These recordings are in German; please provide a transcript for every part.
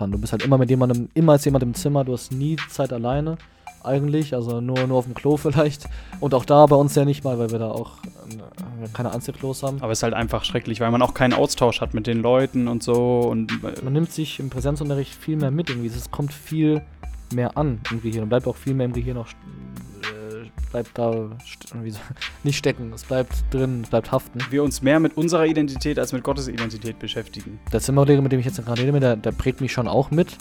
Du bist halt immer mit jemandem, immer als jemand im Zimmer, du hast nie Zeit alleine eigentlich, also nur, nur auf dem Klo vielleicht. Und auch da bei uns ja nicht mal, weil wir da auch äh, keine Anziehklos haben. Aber es ist halt einfach schrecklich, weil man auch keinen Austausch hat mit den Leuten und so. Und äh, man nimmt sich im Präsenzunterricht viel mehr mit irgendwie. Es kommt viel mehr an im Gehirn und bleibt auch viel mehr im Gehirn noch äh, bleibt da nicht stecken, es bleibt drin, es bleibt haften. Wir uns mehr mit unserer Identität als mit Gottes Identität beschäftigen. Der Zimmerlehrer, mit dem ich jetzt gerade rede, der, der prägt mich schon auch mit.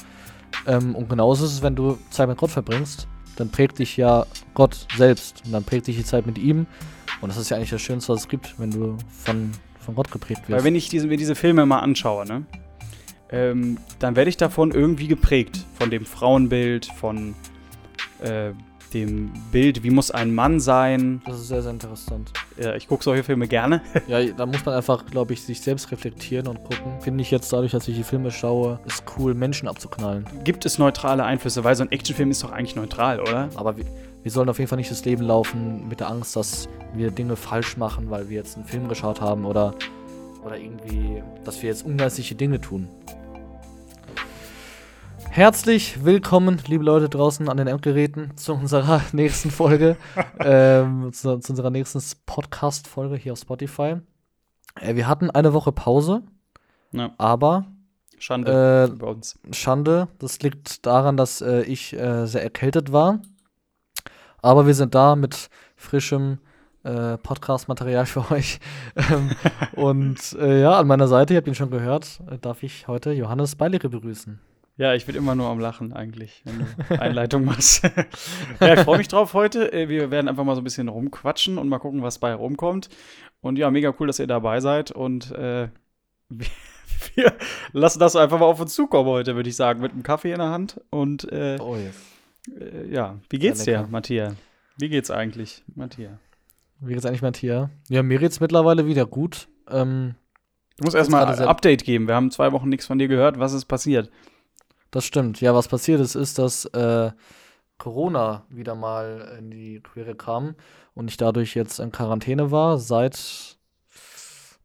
Ähm, und genauso ist es, wenn du Zeit mit Gott verbringst dann prägt dich ja Gott selbst und dann prägt dich die Zeit mit ihm. Und das ist ja eigentlich das Schönste, was es gibt, wenn du von, von Gott geprägt wirst. Weil wenn ich diese, mir diese Filme mal anschaue, ne, ähm, dann werde ich davon irgendwie geprägt. Von dem Frauenbild, von äh, dem Bild, wie muss ein Mann sein. Das ist sehr, sehr interessant. Ja, ich gucke solche Filme gerne. ja, da muss man einfach, glaube ich, sich selbst reflektieren und gucken. Finde ich jetzt dadurch, dass ich die Filme schaue, ist cool, Menschen abzuknallen. Gibt es neutrale Einflüsse? Weil so ein Actionfilm ist doch eigentlich neutral, oder? Aber wir, wir sollen auf jeden Fall nicht das Leben laufen mit der Angst, dass wir Dinge falsch machen, weil wir jetzt einen Film geschaut haben oder, oder irgendwie, dass wir jetzt ungeistliche Dinge tun. Herzlich willkommen, liebe Leute draußen an den Endgeräten, zu unserer nächsten Folge, ähm, zu, zu, unserer nächsten Podcast-Folge hier auf Spotify. Äh, wir hatten eine Woche Pause, ja. aber Schande äh, bei uns. Schande, das liegt daran, dass äh, ich äh, sehr erkältet war. Aber wir sind da mit frischem äh, Podcast-Material für euch. Ähm, und äh, ja, an meiner Seite, ihr habt ihn schon gehört, darf ich heute Johannes Beilere begrüßen. Ja, ich bin immer nur am Lachen eigentlich, wenn du Einleitung machst. ja, ich freue mich drauf heute. Äh, wir werden einfach mal so ein bisschen rumquatschen und mal gucken, was bei rumkommt. Und ja, mega cool, dass ihr dabei seid. Und äh, wir, wir, lassen das einfach mal auf uns zukommen heute, würde ich sagen, mit einem Kaffee in der Hand. Und äh, oh yes. äh, ja, wie geht's dir, Matthias? Wie geht's eigentlich, Matthias? Wie geht's eigentlich, Matthias? Ja, mir geht's mittlerweile wieder gut. Ähm, du musst erstmal ein Update geben. Wir haben zwei Wochen nichts von dir gehört. Was ist passiert? Das stimmt. Ja, was passiert ist, ist, dass äh, Corona wieder mal in die Quere kam und ich dadurch jetzt in Quarantäne war seit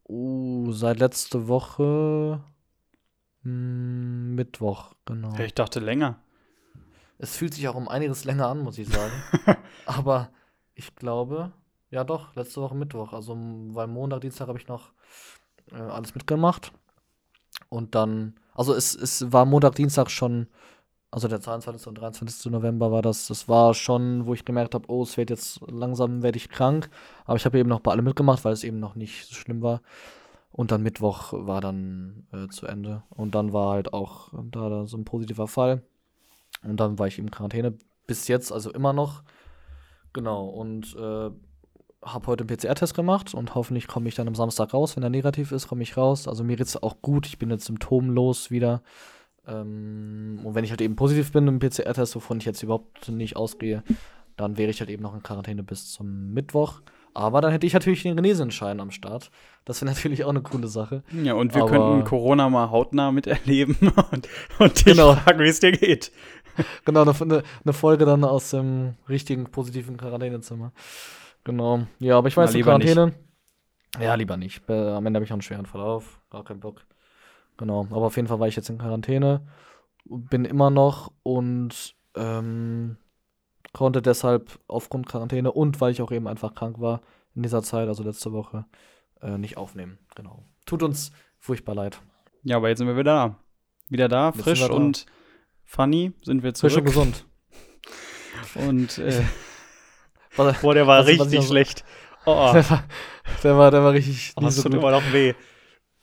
uh, seit letzte Woche mh, hm, Mittwoch, genau. Ich dachte länger. Es fühlt sich auch um einiges länger an, muss ich sagen. Aber ich glaube, ja doch, letzte Woche Mittwoch. Also, weil Montag, Dienstag habe ich noch äh, alles mitgemacht. Und dann also es, es war Montag, Dienstag schon, also der 22. und 23. November war das. Das war schon, wo ich gemerkt habe, oh, es wird jetzt langsam, werde ich krank. Aber ich habe eben noch bei allem mitgemacht, weil es eben noch nicht so schlimm war. Und dann Mittwoch war dann äh, zu Ende. Und dann war halt auch da, da so ein positiver Fall. Und dann war ich in Quarantäne bis jetzt, also immer noch. Genau. Und äh, habe heute einen PCR-Test gemacht und hoffentlich komme ich dann am Samstag raus. Wenn er negativ ist, komme ich raus. Also mir geht es auch gut. Ich bin jetzt symptomlos wieder. Ähm, und wenn ich halt eben positiv bin im PCR-Test, wovon ich jetzt überhaupt nicht ausgehe, dann wäre ich halt eben noch in Quarantäne bis zum Mittwoch. Aber dann hätte ich natürlich den Genesenschein am Start. Das wäre natürlich auch eine coole Sache. Ja, und wir Aber könnten Corona mal hautnah miterleben und, und dich genau. fragen, wie es dir geht. Genau, eine, eine Folge dann aus dem richtigen positiven Quarantänezimmer. Genau. Ja, aber ich weiß, die Quarantäne. Nicht. Ja, lieber nicht. Am Ende habe ich auch einen schweren Verlauf. Gar keinen Bock. Genau. Aber auf jeden Fall war ich jetzt in Quarantäne. Bin immer noch und ähm, konnte deshalb aufgrund Quarantäne und weil ich auch eben einfach krank war in dieser Zeit, also letzte Woche, äh, nicht aufnehmen. Genau. Tut uns furchtbar leid. Ja, aber jetzt sind wir wieder da. Wieder da, jetzt frisch da. und funny sind wir zurück. Frisch und gesund. und äh, Boah, der war also, richtig schlecht. Oh. Der, war, der, war, der war richtig. Oh, das so tut immer noch weh.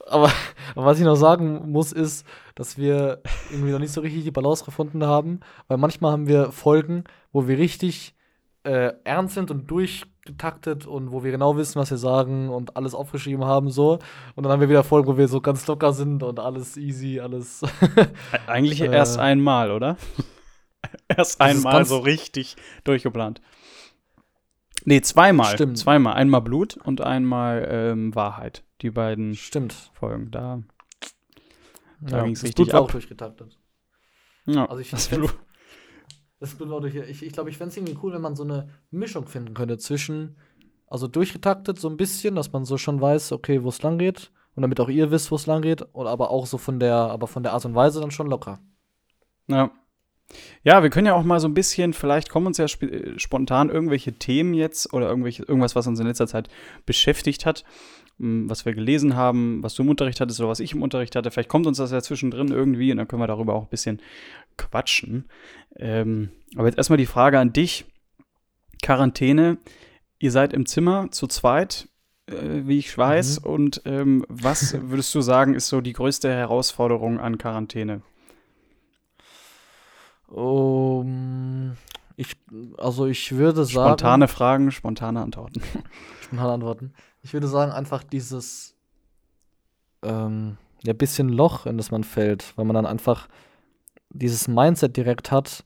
Aber, aber, was ich noch sagen muss, ist, dass wir irgendwie noch nicht so richtig die Balance gefunden haben, weil manchmal haben wir Folgen, wo wir richtig äh, ernst sind und durchgetaktet und wo wir genau wissen, was wir sagen und alles aufgeschrieben haben so. Und dann haben wir wieder Folgen, wo wir so ganz locker sind und alles easy, alles. Eigentlich äh, erst einmal, oder? erst einmal so richtig durchgeplant. Nee, zweimal. Stimmt. Zweimal. Einmal Blut und einmal ähm, Wahrheit. Die beiden Stimmt. Folgen. Da, da ja, ging es richtig Blut ab. auch durchgetaktet. Ja, also ich das Blut. Das Blut war durch. Ich, ich glaube, ich fände es irgendwie cool, wenn man so eine Mischung finden könnte zwischen, also durchgetaktet so ein bisschen, dass man so schon weiß, okay, wo es lang geht. Und damit auch ihr wisst, wo es lang geht. Oder aber auch so von der, aber von der Art und Weise dann schon locker. Ja. Ja, wir können ja auch mal so ein bisschen, vielleicht kommen uns ja sp spontan irgendwelche Themen jetzt oder irgendwelche, irgendwas, was uns in letzter Zeit beschäftigt hat, was wir gelesen haben, was du im Unterricht hattest oder was ich im Unterricht hatte. Vielleicht kommt uns das ja zwischendrin irgendwie und dann können wir darüber auch ein bisschen quatschen. Ähm, aber jetzt erstmal die Frage an dich. Quarantäne, ihr seid im Zimmer zu zweit, äh, wie ich weiß. Mhm. Und ähm, was würdest du sagen, ist so die größte Herausforderung an Quarantäne? Um, ich, also ich würde sagen. Spontane Fragen, spontane Antworten. spontane Antworten. Ich würde sagen, einfach dieses ähm, ja, bisschen Loch, in das man fällt, weil man dann einfach dieses Mindset direkt hat,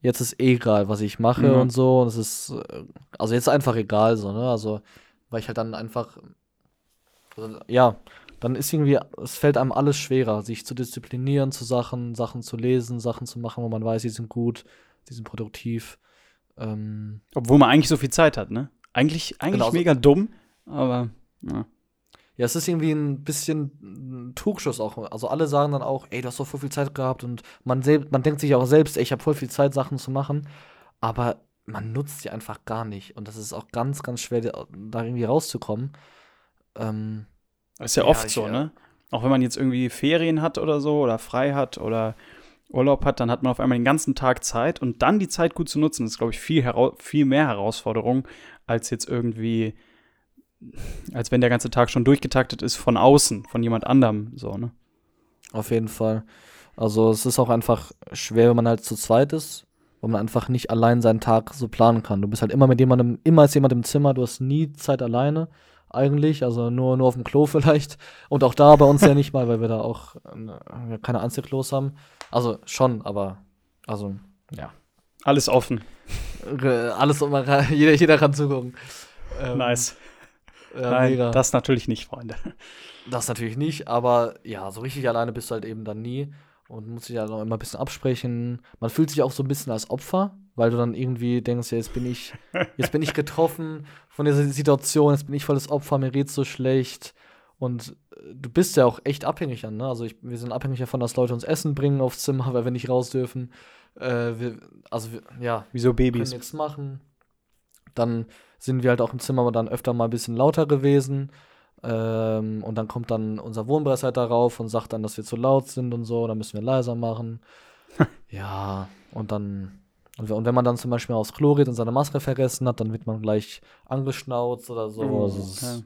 jetzt ist eh egal, was ich mache mhm. und so. Und es ist, äh, also jetzt einfach egal, so, ne? Also, weil ich halt dann einfach, also, ja, dann ist irgendwie, es fällt einem alles schwerer, sich zu disziplinieren zu Sachen, Sachen zu lesen, Sachen zu machen, wo man weiß, sie sind gut, sie sind produktiv. Ähm, Obwohl man eigentlich so viel Zeit hat, ne? Eigentlich, eigentlich genau, mega dumm, aber ja. Ja, es ist irgendwie ein bisschen ein Trugschuss auch. Also alle sagen dann auch, ey, du hast so voll viel Zeit gehabt und man, man denkt sich auch selbst, ey, ich habe voll viel Zeit, Sachen zu machen. Aber man nutzt sie einfach gar nicht. Und das ist auch ganz, ganz schwer, da irgendwie rauszukommen. Ähm, das ist ja, ja oft ich, so, ne? Auch wenn man jetzt irgendwie Ferien hat oder so oder frei hat oder Urlaub hat, dann hat man auf einmal den ganzen Tag Zeit und dann die Zeit gut zu nutzen, ist, glaube ich, viel, viel mehr Herausforderung, als jetzt irgendwie als wenn der ganze Tag schon durchgetaktet ist von außen, von jemand anderem, so, ne? Auf jeden Fall. Also es ist auch einfach schwer, wenn man halt zu zweit ist, wo man einfach nicht allein seinen Tag so planen kann. Du bist halt immer mit jemandem, immer ist jemand im Zimmer, du hast nie Zeit alleine eigentlich, also nur, nur auf dem Klo vielleicht. Und auch da bei uns ja nicht mal, weil wir da auch äh, keine Anziehklos haben. Also schon, aber also, ja. Alles offen. Alles, jeder, jeder kann zugucken. Ähm, nice. Ja, Nein, mega. das natürlich nicht, Freunde. Das natürlich nicht, aber ja, so richtig alleine bist du halt eben dann nie und musst dich halt auch immer ein bisschen absprechen. Man fühlt sich auch so ein bisschen als Opfer, weil du dann irgendwie denkst, ja, jetzt bin ich, jetzt bin ich getroffen von dieser Situation, jetzt bin ich volles Opfer, mir geht's so schlecht. Und äh, du bist ja auch echt abhängig dann, ne? Also ich, wir sind abhängig davon, dass Leute uns Essen bringen aufs Zimmer, weil wir nicht raus dürfen. Äh, wir, also wir, ja, wieso Babys? können nichts machen. Dann sind wir halt auch im Zimmer dann öfter mal ein bisschen lauter gewesen. Ähm, und dann kommt dann unser Wohnbereichsleiter rauf und sagt dann, dass wir zu laut sind und so, dann müssen wir leiser machen. ja, und dann, und, wenn man dann zum Beispiel Klo geht und seine Maske vergessen hat, dann wird man gleich angeschnauzt oder so. Oh, also okay.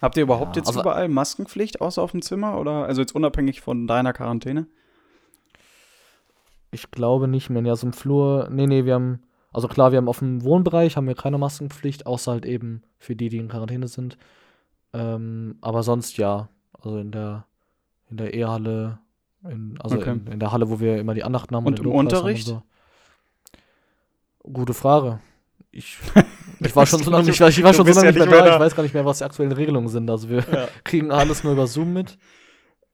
Habt ihr überhaupt ja, jetzt also, überall Maskenpflicht, außer auf dem Zimmer? Oder also jetzt unabhängig von deiner Quarantäne? Ich glaube nicht mehr. Ja, so im Flur. Nee, nee, wir haben also klar, wir haben auf dem Wohnbereich haben wir keine Maskenpflicht, außer halt eben für die, die in Quarantäne sind. Ähm, aber sonst ja. Also in der in der E-Halle, in, also okay. in, in, der Halle, wo wir immer die Andachten haben. Und, und im Unterricht? Und so. Gute Frage. Ich, ich war schon so lange, ich war, ich war schon so lange ja nicht mehr da. Ich weiß gar nicht mehr, was die aktuellen Regelungen sind. Also wir ja. kriegen alles nur über Zoom mit.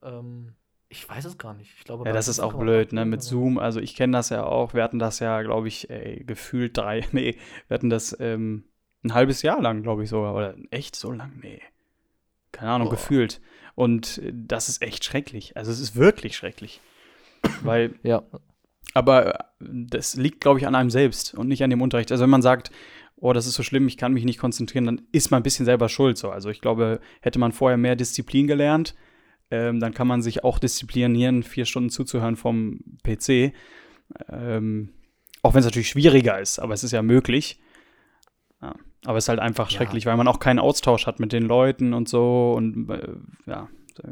Ähm, ich weiß es gar nicht. Ich glaube, ja, das ist auch blöd, ne? Mit Zoom. Also ich kenne das ja auch. Wir hatten das ja, glaube ich, ey, gefühlt drei. Nee, wir hatten das ähm, ein halbes Jahr lang, glaube ich sogar. Oder echt so lang? Nee. Keine Ahnung, Boah. gefühlt. Und äh, das ist echt schrecklich. Also es ist wirklich schrecklich. Weil. ja. Aber das liegt, glaube ich, an einem selbst und nicht an dem Unterricht. Also wenn man sagt, oh, das ist so schlimm, ich kann mich nicht konzentrieren, dann ist man ein bisschen selber schuld. So. Also ich glaube, hätte man vorher mehr Disziplin gelernt, ähm, dann kann man sich auch disziplinieren, vier Stunden zuzuhören vom PC. Ähm, auch wenn es natürlich schwieriger ist, aber es ist ja möglich. Ja, aber es ist halt einfach ja. schrecklich, weil man auch keinen Austausch hat mit den Leuten und so und äh, ja.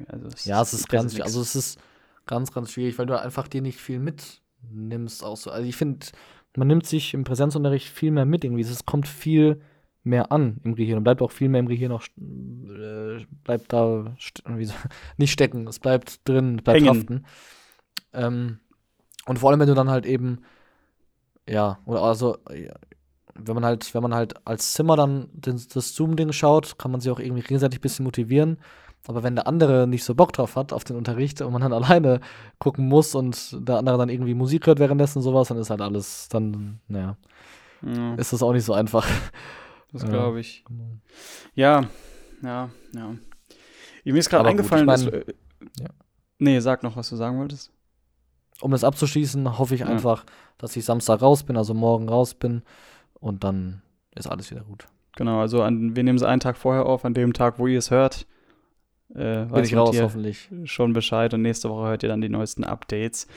Also es ja, es ist ganz, also es ist ganz, ganz schwierig, weil du einfach dir nicht viel mitnimmst. Auch so. Also ich finde, man nimmt sich im Präsenzunterricht viel mehr mit irgendwie. Es kommt viel mehr an im Gehirn und bleibt auch viel mehr im Gehirn noch, äh, bleibt da st so, nicht stecken, es bleibt drin, bleibt Hängen. haften. Ähm, und vor allem, wenn du dann halt eben, ja, oder also, ja, wenn man halt, wenn man halt als Zimmer dann den, das Zoom-Ding schaut, kann man sich auch irgendwie gegenseitig ein bisschen motivieren. Aber wenn der andere nicht so Bock drauf hat auf den Unterricht und man dann alleine gucken muss und der andere dann irgendwie Musik hört währenddessen sowas, dann ist halt alles, dann, naja, ja. ist das auch nicht so einfach. Das glaube ich. Ja, ja, ja. Mir ist gerade eingefallen, gut, ich mein, dass. Äh, ja. Nee, sag noch, was du sagen wolltest. um es abzuschließen, hoffe ich Ja. einfach, dass ich Samstag raus bin, also morgen raus bin und dann ist alles wieder gut. Genau, also an, wir nehmen es einen Tag vorher auf, an dem Tag, wo ihr es hört. Äh, Bin weiß ich raus, hoffentlich. schon Bescheid und nächste Woche hört ihr dann die neuesten Updates.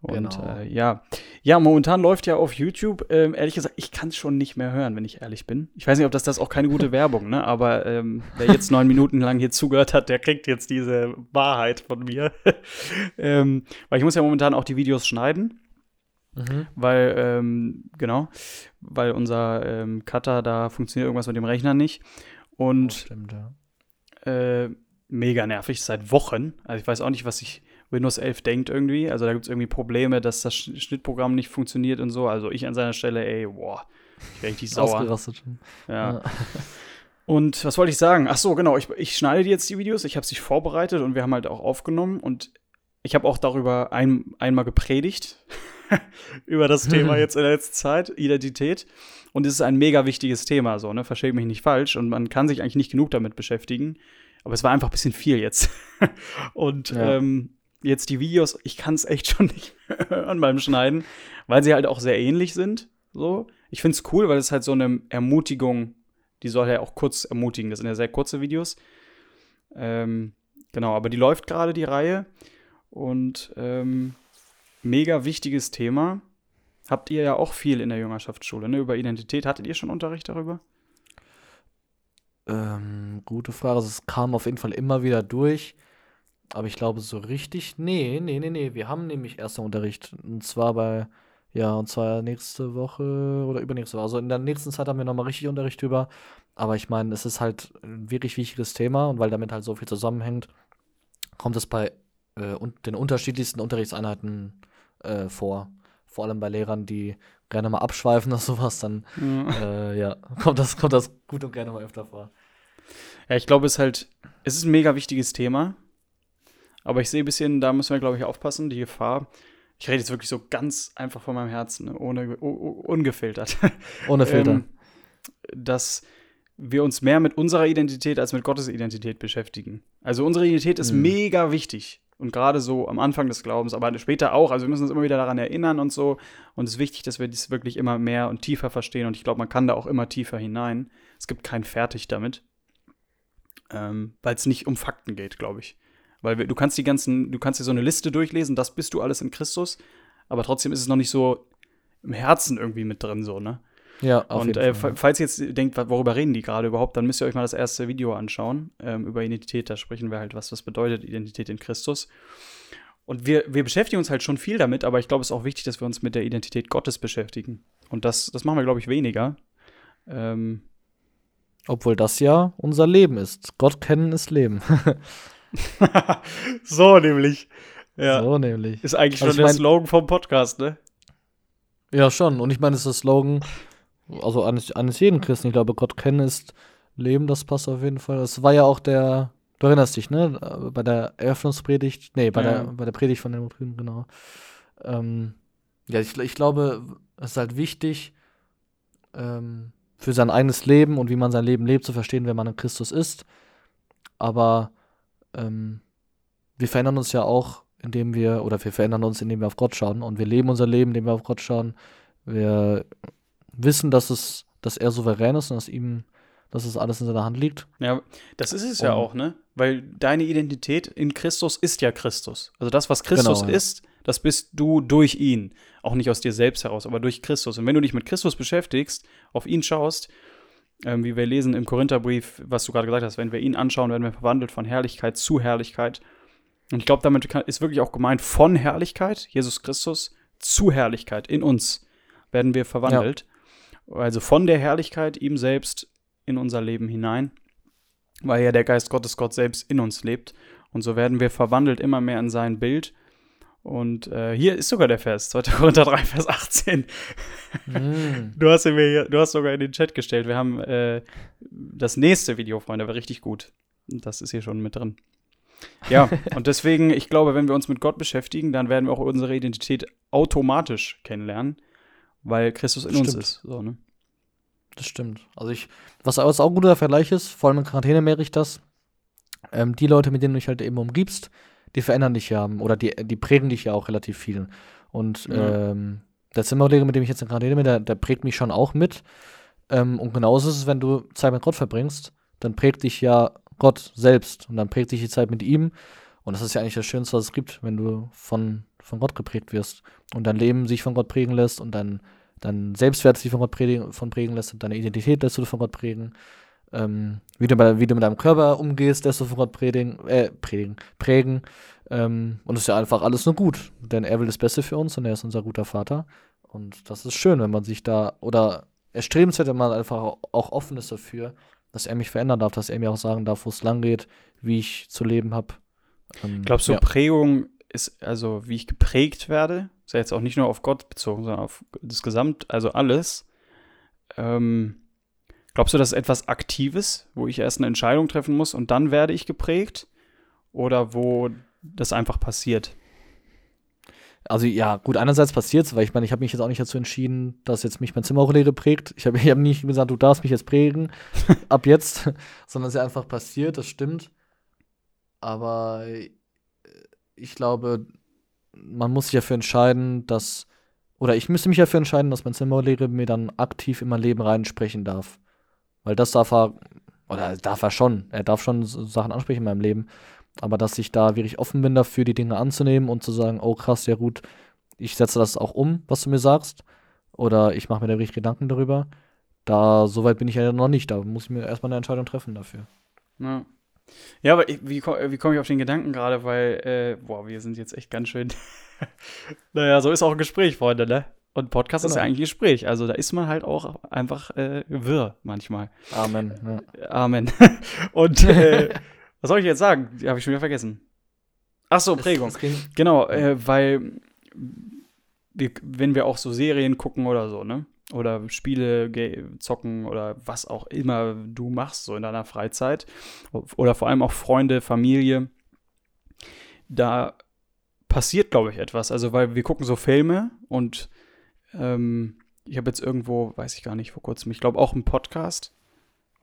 Und Genau. äh, ja. Ja, momentan läuft ja auf YouTube, ähm, ehrlich gesagt, ich kann es schon nicht mehr hören, wenn ich ehrlich bin. Ich weiß nicht, ob das, das auch keine gute Werbung, ne? Aber ähm, wer jetzt neun Minuten lang hier zugehört hat, der kriegt jetzt diese Wahrheit von mir. ähm, weil ich muss ja momentan auch die Videos schneiden. Mhm. weil, ähm, genau, weil unser ähm, Cutter, da funktioniert irgendwas mit dem Rechner nicht. Oh, Und stimmt, ja. äh, mega nervig, seit Wochen. Also ich weiß auch nicht, was sich Windows 11 denkt irgendwie. Also da gibt es irgendwie Probleme, dass das Sch- Schnittprogramm nicht funktioniert und so. Also ich an seiner Stelle, ey, boah, ich wäre richtig sauer. Ausgerastet schon. Ja. Und was wollte ich sagen? Ach so, genau, ich, ich schneide jetzt die Videos, ich habe sie vorbereitet und wir haben halt auch aufgenommen und ich habe auch darüber ein, einmal gepredigt, über das Thema jetzt in der letzten Zeit, Identität. Und es ist ein mega wichtiges Thema, so, ne? Verstehe mich nicht falsch. Und man kann sich eigentlich nicht genug damit beschäftigen. Aber es war einfach ein bisschen viel jetzt. und Ja. ähm, jetzt die Videos, ich kann es echt schon nicht mehr hören beim Schneiden, weil sie halt auch sehr ähnlich sind. So. Ich finde es cool, weil es halt so eine Ermutigung, die soll ja auch kurz ermutigen. Das sind ja sehr kurze Videos. Ähm, genau, aber die läuft gerade, die Reihe. Und ähm, mega wichtiges Thema. Habt ihr ja auch viel in der Jüngerschaftsschule, ne? Über Identität. Hattet ihr schon Unterricht darüber? Ähm, gute Frage. Also, es kam auf jeden Fall immer wieder durch. Aber ich glaube, so richtig. Nee, nee, nee, nee. Wir haben nämlich erster Unterricht. Und zwar bei. Ja, und zwar nächste Woche oder übernächste Woche. Also in der nächsten Zeit haben wir nochmal richtig Unterricht drüber. Aber ich meine, es ist halt ein wirklich wichtiges Thema und weil damit halt so viel zusammenhängt, kommt es bei äh, un den unterschiedlichsten Unterrichtseinheiten äh, vor. Vor allem bei Lehrern, die gerne mal abschweifen oder sowas, dann äh, ja, kommt das, kommt das gut und gerne mal öfter vor. Ja, ich glaube, es ist halt, es ist ein mega wichtiges Thema. Aber ich sehe ein bisschen, da müssen wir, glaube ich, aufpassen, die Gefahr. Ich rede jetzt wirklich so ganz einfach von meinem Herzen, ne, ohne, ungefiltert. Ohne Filter. Ähm, dass wir uns mehr mit unserer Identität als mit Gottes Identität beschäftigen. Also unsere Identität ist Mhm. mega wichtig. Und gerade so am Anfang des Glaubens, aber später auch. Also wir müssen uns immer wieder daran erinnern und so. Und es ist wichtig, dass wir dies wirklich immer mehr und tiefer verstehen. Und ich glaube, man kann da auch immer tiefer hinein. Es gibt kein Fertig damit. Ähm, Weil es nicht um Fakten geht, glaube ich. Weil wir, du kannst die ganzen, du kannst dir so eine Liste durchlesen, das bist du alles in Christus. Aber trotzdem ist es noch nicht so im Herzen irgendwie mit drin, so, ne? Ja, auf und jeden äh, Fall. fa- falls ihr jetzt denkt, worüber reden die gerade überhaupt, dann müsst ihr euch mal das erste Video anschauen ähm, über Identität. Da sprechen wir halt, was das bedeutet, Identität in Christus. Und wir, wir beschäftigen uns halt schon viel damit, aber ich glaube, es ist auch wichtig, dass wir uns mit der Identität Gottes beschäftigen. Und das, das machen wir, glaube ich, weniger. Ähm, Obwohl das ja unser Leben ist. Gott kennen ist Leben. so nämlich. Ja. So nämlich. Ist eigentlich Also schon der mein- Slogan vom Podcast, ne? Ja, schon. Und ich meine, es ist das Slogan, also eines, eines jeden Christen. Ich glaube, Gott kennen ist Leben, das passt auf jeden Fall. Das war ja auch der, du erinnerst dich, ne? Äh, Bei der Eröffnungspredigt, nee, bei, Ja. der, bei der Predigt von den Brüdern, genau. Ähm, ja, ich, ich glaube, es ist halt wichtig, ähm, für sein eigenes Leben und wie man sein Leben lebt, zu verstehen, wer man in Christus ist. Aber ähm, wir verändern uns ja auch, indem wir, oder wir verändern uns, indem wir auf Gott schauen. Und wir leben unser Leben, indem wir auf Gott schauen. Wir wissen, dass es, dass er souverän ist und dass ihm, dass es alles in seiner Hand liegt. Ja, das ist es ja Um- auch, ne? Weil deine Identität in Christus ist ja Christus. Also das, was Christus Genau, ja. ist, das bist du durch ihn. Auch nicht aus dir selbst heraus, aber durch Christus. Und wenn du dich mit Christus beschäftigst, auf ihn schaust, ähm, wie wir lesen im Korintherbrief, was du gerade gesagt hast, wenn wir ihn anschauen, werden wir verwandelt von Herrlichkeit zu Herrlichkeit. Und ich glaube, damit kann, ist wirklich auch gemeint, von Herrlichkeit, Jesus Christus, zu Herrlichkeit in uns werden wir verwandelt. Also von der Herrlichkeit ihm selbst in unser Leben hinein, weil ja der Geist Gottes Gott selbst in uns lebt. Und so werden wir verwandelt immer mehr in sein Bild. Und äh, hier ist sogar der Vers, 2. Korinther 3, Vers 18. Mm. Du hast, ihn mir hier, du hast sogar in den Chat gestellt. Wir haben äh, das nächste Video, Freunde, war richtig gut. Das ist hier schon mit drin. Ja, und deswegen, ich glaube, wenn wir uns mit Gott beschäftigen, dann werden wir auch unsere Identität automatisch kennenlernen, weil Christus in uns Stimmt. ist. So, ne? Das stimmt. Also ich, was, auch ein guter Vergleich ist, vor allem in Quarantäne merke ich das, ähm, die Leute, mit denen du dich halt eben umgibst, die verändern dich ja oder die, die prägen dich ja auch relativ viel. Und ja. ähm, der Zimmerlehrer, mit dem ich jetzt gerade rede, der, der prägt mich schon auch mit. Ähm, und genauso ist es, wenn du Zeit mit Gott verbringst, dann prägt dich ja Gott selbst und dann prägt dich die Zeit mit ihm. Und das ist ja eigentlich das Schönste, was es gibt, wenn du von, von Gott geprägt wirst und dein Leben sich von Gott prägen lässt und dein, dein Selbstwert sich von Gott prägen, von prägen lässt und deine Identität lässt du von Gott prägen. Ähm, wie, du bei, wie du mit deinem Körper umgehst, lässt du von Gott predigen, äh, predigen, prägen. Ähm, und es ist ja einfach alles nur gut, denn er will das Beste für uns und er ist unser guter Vater. Und das ist schön, wenn man sich da, oder erstrebenswert, wenn man einfach auch offen ist dafür, dass er mich verändern darf, dass er mir auch sagen darf, wo es lang geht, wie ich zu leben habe. Ähm, Glaubst du, ja. Prägung ist, also wie ich geprägt werde, ist ja jetzt auch nicht nur auf Gott bezogen, sondern auf das Gesamt, also alles. Ähm, glaubst du, das ist etwas Aktives, wo ich erst eine Entscheidung treffen muss und dann werde ich geprägt? Oder wo das einfach passiert? Also ja, gut, einerseits passiert es, weil ich meine, ich habe mich jetzt auch nicht dazu entschieden, dass jetzt mich mein Zimmerlehre prägt. Ich habe ich hab nicht gesagt, du darfst mich jetzt prägen, ab jetzt, sondern es ist ja einfach passiert, das stimmt. Aber ich glaube, man muss sich dafür entscheiden, dass, oder ich müsste mich dafür entscheiden, dass mein Zimmerlehrer mir dann aktiv in mein Leben reinsprechen darf. Weil das darf er, oder darf er schon, er darf schon Sachen ansprechen in meinem Leben. Aber dass ich da wirklich offen bin dafür, die Dinge anzunehmen und zu sagen, oh krass, ja gut, ich setze das auch um, was du mir sagst. Oder ich mache mir da wirklich Gedanken darüber. Da, soweit bin ich ja noch nicht. Da muss ich mir erstmal eine Entscheidung treffen dafür. Ja. Ja, aber ich, wie, wie komme ich auf den Gedanken gerade? Weil, äh, boah, wir sind jetzt echt ganz schön. naja, so ist auch ein Gespräch, Freunde, ne? Und Podcast genau. ist ja eigentlich ein Gespräch. Also da ist man halt auch einfach äh, wirr manchmal. Amen. Ja. Amen. Und äh, was soll ich jetzt sagen? Die habe ich schon wieder vergessen. Ach so, Prägung. Genau, äh, weil wir, wenn wir auch so Serien gucken oder so, ne? Oder Spiele zocken oder was auch immer du machst, so in deiner Freizeit. Oder vor allem auch Freunde, Familie. Da passiert, glaube ich, etwas. Also, weil wir gucken so Filme und ähm, ich habe jetzt irgendwo, weiß ich gar nicht, vor kurzem, ich glaube auch im Podcast,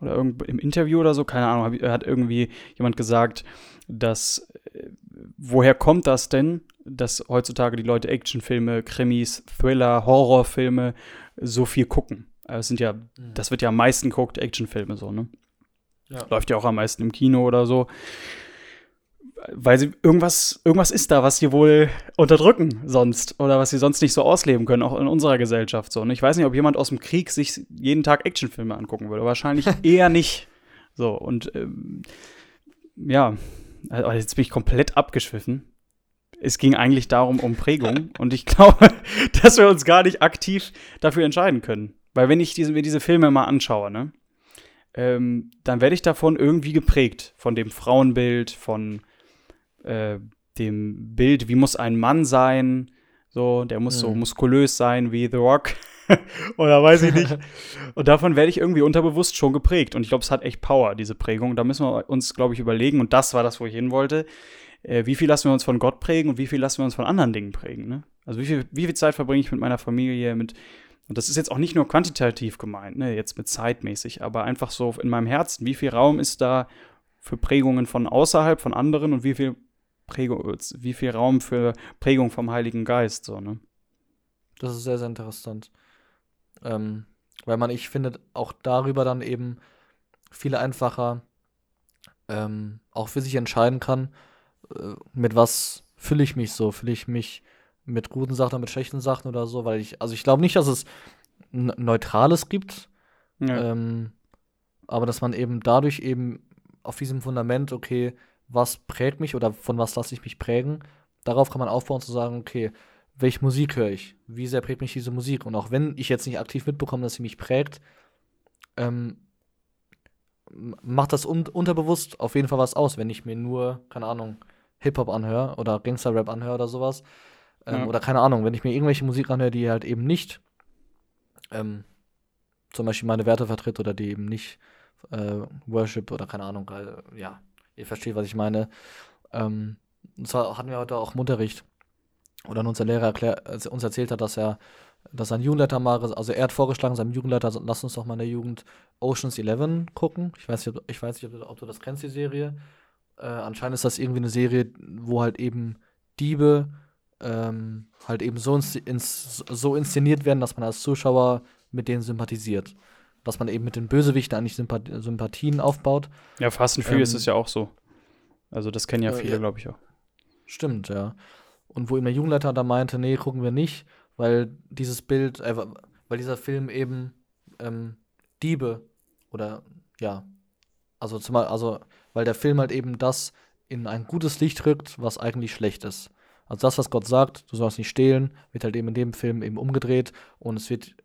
oder im Interview oder so, keine Ahnung, hat irgendwie jemand gesagt, dass äh, woher kommt das denn, dass heutzutage die Leute Actionfilme, Krimis, Thriller, Horrorfilme so viel gucken? Also es sind ja, mhm. das wird ja am meisten geguckt, Actionfilme so, ne? Ja. Läuft ja auch am meisten im Kino oder so weil sie irgendwas, irgendwas ist da, was sie wohl unterdrücken sonst oder was sie sonst nicht so ausleben können, auch in unserer Gesellschaft so. Und ich weiß nicht, ob jemand aus dem Krieg sich jeden Tag Actionfilme angucken würde. Wahrscheinlich eher nicht. So, und ähm, ja, also jetzt bin ich komplett abgeschwiffen. Es ging eigentlich darum, um Prägung. und ich glaube, dass wir uns gar nicht aktiv dafür entscheiden können. Weil wenn ich diese, mir diese Filme mal anschaue, ne, ähm, dann werde ich davon irgendwie geprägt. Von dem Frauenbild, von äh, dem Bild, wie muss ein Mann sein, so, der muss mhm. so muskulös sein wie The Rock. Oder weiß ich nicht. und davon werde ich irgendwie unterbewusst schon geprägt. Und ich glaube, es hat echt Power, diese Prägung. Da müssen wir uns, glaube ich, überlegen. Und das war das, wo ich hin wollte. Äh, wie viel lassen wir uns von Gott prägen und wie viel lassen wir uns von anderen Dingen prägen? Ne? Also, wie viel, wie viel Zeit verbringe ich mit meiner Familie, mit. Und das ist jetzt auch nicht nur quantitativ gemeint, ne, jetzt mit zeitmäßig, aber einfach so in meinem Herzen. Wie viel Raum ist da für Prägungen von außerhalb, von anderen und wie viel Prägung, wie viel Raum für Prägung vom Heiligen Geist, so, ne? Das ist sehr, sehr interessant. Ähm, weil man, ich finde, auch darüber dann eben viel einfacher ähm, auch für sich entscheiden kann, mit was fülle ich mich so, fülle ich mich mit guten Sachen oder mit schlechten Sachen oder so, weil ich, also ich glaube nicht, dass es Neutrales gibt, ja. ähm, aber dass man eben dadurch eben auf diesem Fundament, okay, was prägt mich oder von was lasse ich mich prägen. Darauf kann man aufbauen zu sagen, okay, welche Musik höre ich? Wie sehr prägt mich diese Musik? Und auch wenn ich jetzt nicht aktiv mitbekomme, dass sie mich prägt, ähm, macht das un unterbewusst auf jeden Fall was aus, wenn ich mir nur, keine Ahnung, Hip-Hop anhöre oder Gangster-Rap anhöre oder sowas. Ähm, ja. Oder keine Ahnung, wenn ich mir irgendwelche Musik anhöre, die halt eben nicht ähm, zum Beispiel meine Werte vertritt oder die eben nicht äh, Worship oder keine Ahnung, äh, ja, Ihr versteht, was ich meine. Ähm, und zwar hatten wir heute auch im Unterricht, oder unser Lehrer erklär, also uns erzählt hat, dass er, dass sein Jugendleiter mal, also er hat vorgeschlagen, seinem Jugendleiter, lass uns doch mal in der Jugend Oceans 11 gucken. Ich weiß nicht, ob, ich weiß nicht, ob du das kennst, die Serie. Äh, anscheinend ist das irgendwie eine Serie, wo halt eben Diebe ähm, halt eben so, ins, so inszeniert werden, dass man als Zuschauer mit denen sympathisiert. Dass man eben mit den Bösewichten eigentlich Sympath Sympathien aufbaut. Ja, Fast and Furious ähm, ist ja auch so. Also das kennen ja viele, äh, glaube ich auch. Stimmt, ja. Und wo eben der Jugendleiter da meinte, nee, gucken wir nicht, weil dieses Bild, äh, weil dieser Film eben ähm, Diebe oder ja, also zumal, also weil der Film halt eben das in ein gutes Licht rückt, was eigentlich schlecht ist. Also das, was Gott sagt, du sollst nicht stehlen, wird halt eben in dem Film eben umgedreht und es wird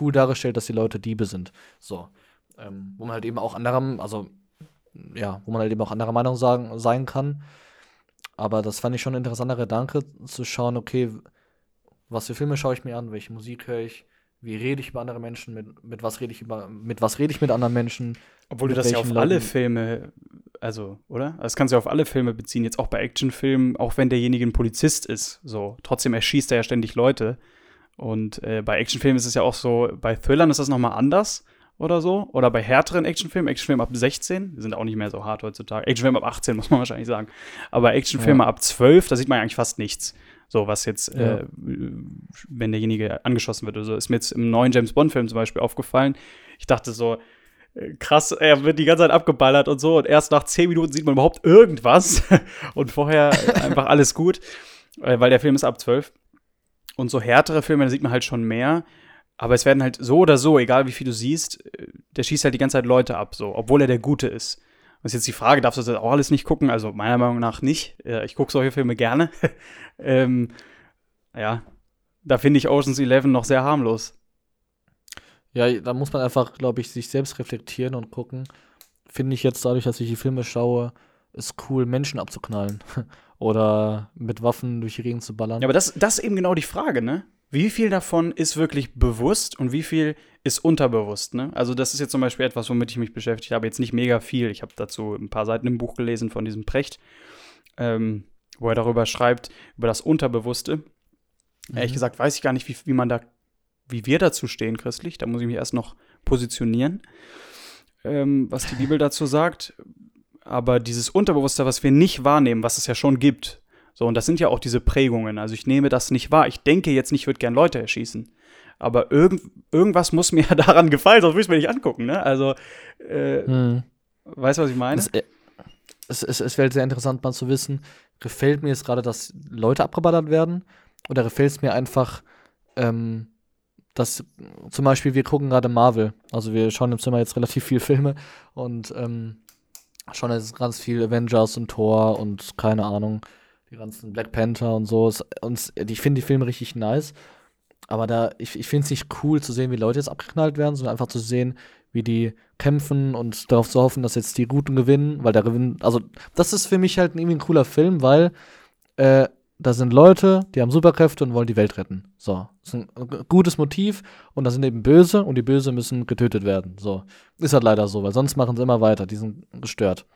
cool dargestellt, dass die Leute Diebe sind. So. Ähm, wo man halt eben auch anderer, also ja, wo man halt eben auch anderer Meinung sagen, sein kann. Aber das fand ich schon ein interessanter Gedanke, zu schauen, okay, was für Filme schaue ich mir an, welche Musik höre ich, wie rede ich über andere Menschen, mit, mit was rede ich über, mit was rede ich mit anderen Menschen. Obwohl du das ja auf Leuten alle Filme also, oder? Das kannst du ja auf alle Filme beziehen, jetzt auch bei Actionfilmen, auch wenn derjenige ein Polizist ist. So, trotzdem erschießt er ja ständig Leute. Und äh, bei Actionfilmen ist es ja auch so, bei Thrillern ist das nochmal anders oder so. Oder bei härteren Actionfilmen, Actionfilmen ab 16, die sind auch nicht mehr so hart heutzutage. Actionfilme ab 18, muss man wahrscheinlich sagen. Aber Actionfilme ja. ab 12, da sieht man ja eigentlich fast nichts. So, was jetzt, ja. äh, wenn derjenige angeschossen wird oder so, ist mir jetzt im neuen James Bond-Film zum Beispiel aufgefallen. Ich dachte so, krass, er wird die ganze Zeit abgeballert und so und erst nach zehn Minuten sieht man überhaupt irgendwas und vorher einfach alles gut, äh, weil der Film ist ab zwölf. Und so härtere Filme, da sieht man halt schon mehr. Aber es werden halt so oder so, egal wie viel du siehst, äh, der schießt halt die ganze Zeit Leute ab, so, obwohl er der Gute ist. Das ist jetzt die Frage, darfst du das auch alles nicht gucken? Also meiner Meinung nach nicht. Äh, ich gucke solche Filme gerne. ähm, ja, da finde ich Ocean's Eleven noch sehr harmlos. Ja, da muss man einfach, glaube ich, sich selbst reflektieren und gucken. Finde ich jetzt dadurch, dass ich die Filme schaue, ist cool, Menschen abzuknallen. Oder mit Waffen durch die Gegend zu ballern. Ja, aber das, das ist eben genau die Frage, ne? Wie viel davon ist wirklich bewusst und wie viel ist unterbewusst, ne? Also, das ist jetzt zum Beispiel etwas, womit ich mich beschäftigt habe. Jetzt nicht mega viel. Ich habe dazu ein paar Seiten im Buch gelesen von diesem Precht, ähm, wo er darüber schreibt, über das Unterbewusste. Mhm. Ehrlich gesagt weiß ich gar nicht, wie, wie man da wie wir dazu stehen christlich. Da muss ich mich erst noch positionieren, ähm, was die Bibel dazu sagt. Aber dieses Unterbewusste, was wir nicht wahrnehmen, was es ja schon gibt. So, und das sind ja auch diese Prägungen. Also ich nehme das nicht wahr. Ich denke jetzt nicht, ich würde gern Leute erschießen. Aber irgend, irgendwas muss mir daran gefallen, sonst würde ich es mir nicht angucken. Ne? Also, äh, hm. weißt du, was ich meine? Das, äh, es, es, es wäre sehr interessant, mal zu wissen, gefällt mir jetzt gerade, dass Leute abgeballert werden? Oder gefällt es mir einfach, ähm, dass zum Beispiel wir gucken gerade Marvel, also wir schauen im Zimmer jetzt relativ viel Filme und ähm, schauen jetzt ganz viel Avengers und Thor und keine Ahnung, die ganzen Black Panther und so. Und ich finde die Filme richtig nice, aber da ich, ich finde es nicht cool zu sehen, wie Leute jetzt abgeknallt werden, sondern einfach zu sehen, wie die kämpfen und darauf zu hoffen, dass jetzt die Guten gewinnen, weil der Gewinn, also das ist für mich halt irgendwie ein cooler Film, weil äh, da sind Leute, die haben Superkräfte und wollen die Welt retten. So, das ist ein gutes Motiv und da sind eben Böse und die Böse müssen getötet werden. So, ist halt leider so, weil sonst machen sie immer weiter, die sind gestört.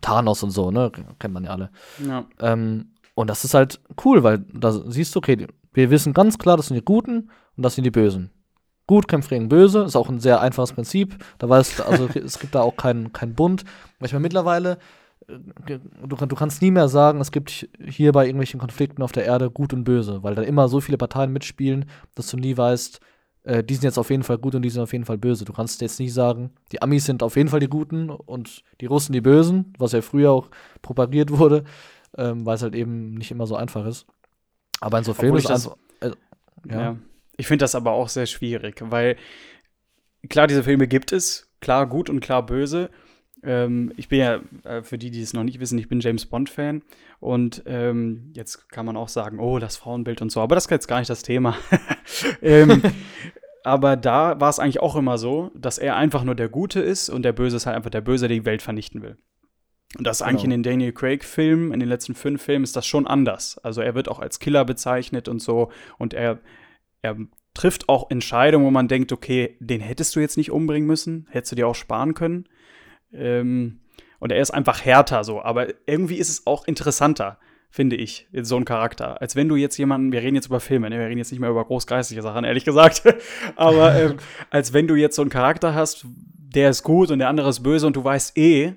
Thanos und so, ne, kennt man ja alle. Ja. Ähm, und das ist halt cool, weil da siehst du, okay, wir wissen ganz klar, das sind die Guten und das sind die Bösen. Gut kämpft gegen Böse, ist auch ein sehr einfaches Prinzip. Da weißt also es gibt da auch keinen kein Bund. Meine, mittlerweile du, du kannst nie mehr sagen, es gibt hier bei irgendwelchen Konflikten auf der Erde gut und böse, weil da immer so viele Parteien mitspielen, dass du nie weißt, äh, die sind jetzt auf jeden Fall gut und die sind auf jeden Fall böse. Du kannst jetzt nicht sagen, die Amis sind auf jeden Fall die Guten und die Russen die Bösen, was ja früher auch propagiert wurde, ähm, weil es halt eben nicht immer so einfach ist. Aber in so Filmen ist das, äh, ja. ja. Ich finde das aber auch sehr schwierig, weil klar, diese Filme gibt es, klar gut und klar böse. Ähm, ich bin ja, äh, für die, die es noch nicht wissen, ich bin James Bond-Fan. Und ähm, jetzt kann man auch sagen, oh, das Frauenbild und so, aber das ist jetzt gar nicht das Thema. ähm, aber da war es eigentlich auch immer so, dass er einfach nur der Gute ist und der Böse ist halt einfach der Böse, der die Welt vernichten will. Und das ist eigentlich genau. in den Daniel Craig-Filmen, in den letzten fünf Filmen, ist das schon anders. Also er wird auch als Killer bezeichnet und so. Und er, er trifft auch Entscheidungen, wo man denkt, okay, den hättest du jetzt nicht umbringen müssen, hättest du dir auch sparen können. Ähm, und er ist einfach härter so, aber irgendwie ist es auch interessanter, finde ich, so ein Charakter. Als wenn du jetzt jemanden, wir reden jetzt über Filme, ne? wir reden jetzt nicht mehr über großgeistige Sachen, ehrlich gesagt, aber ähm, als wenn du jetzt so einen Charakter hast, der ist gut und der andere ist böse und du weißt eh,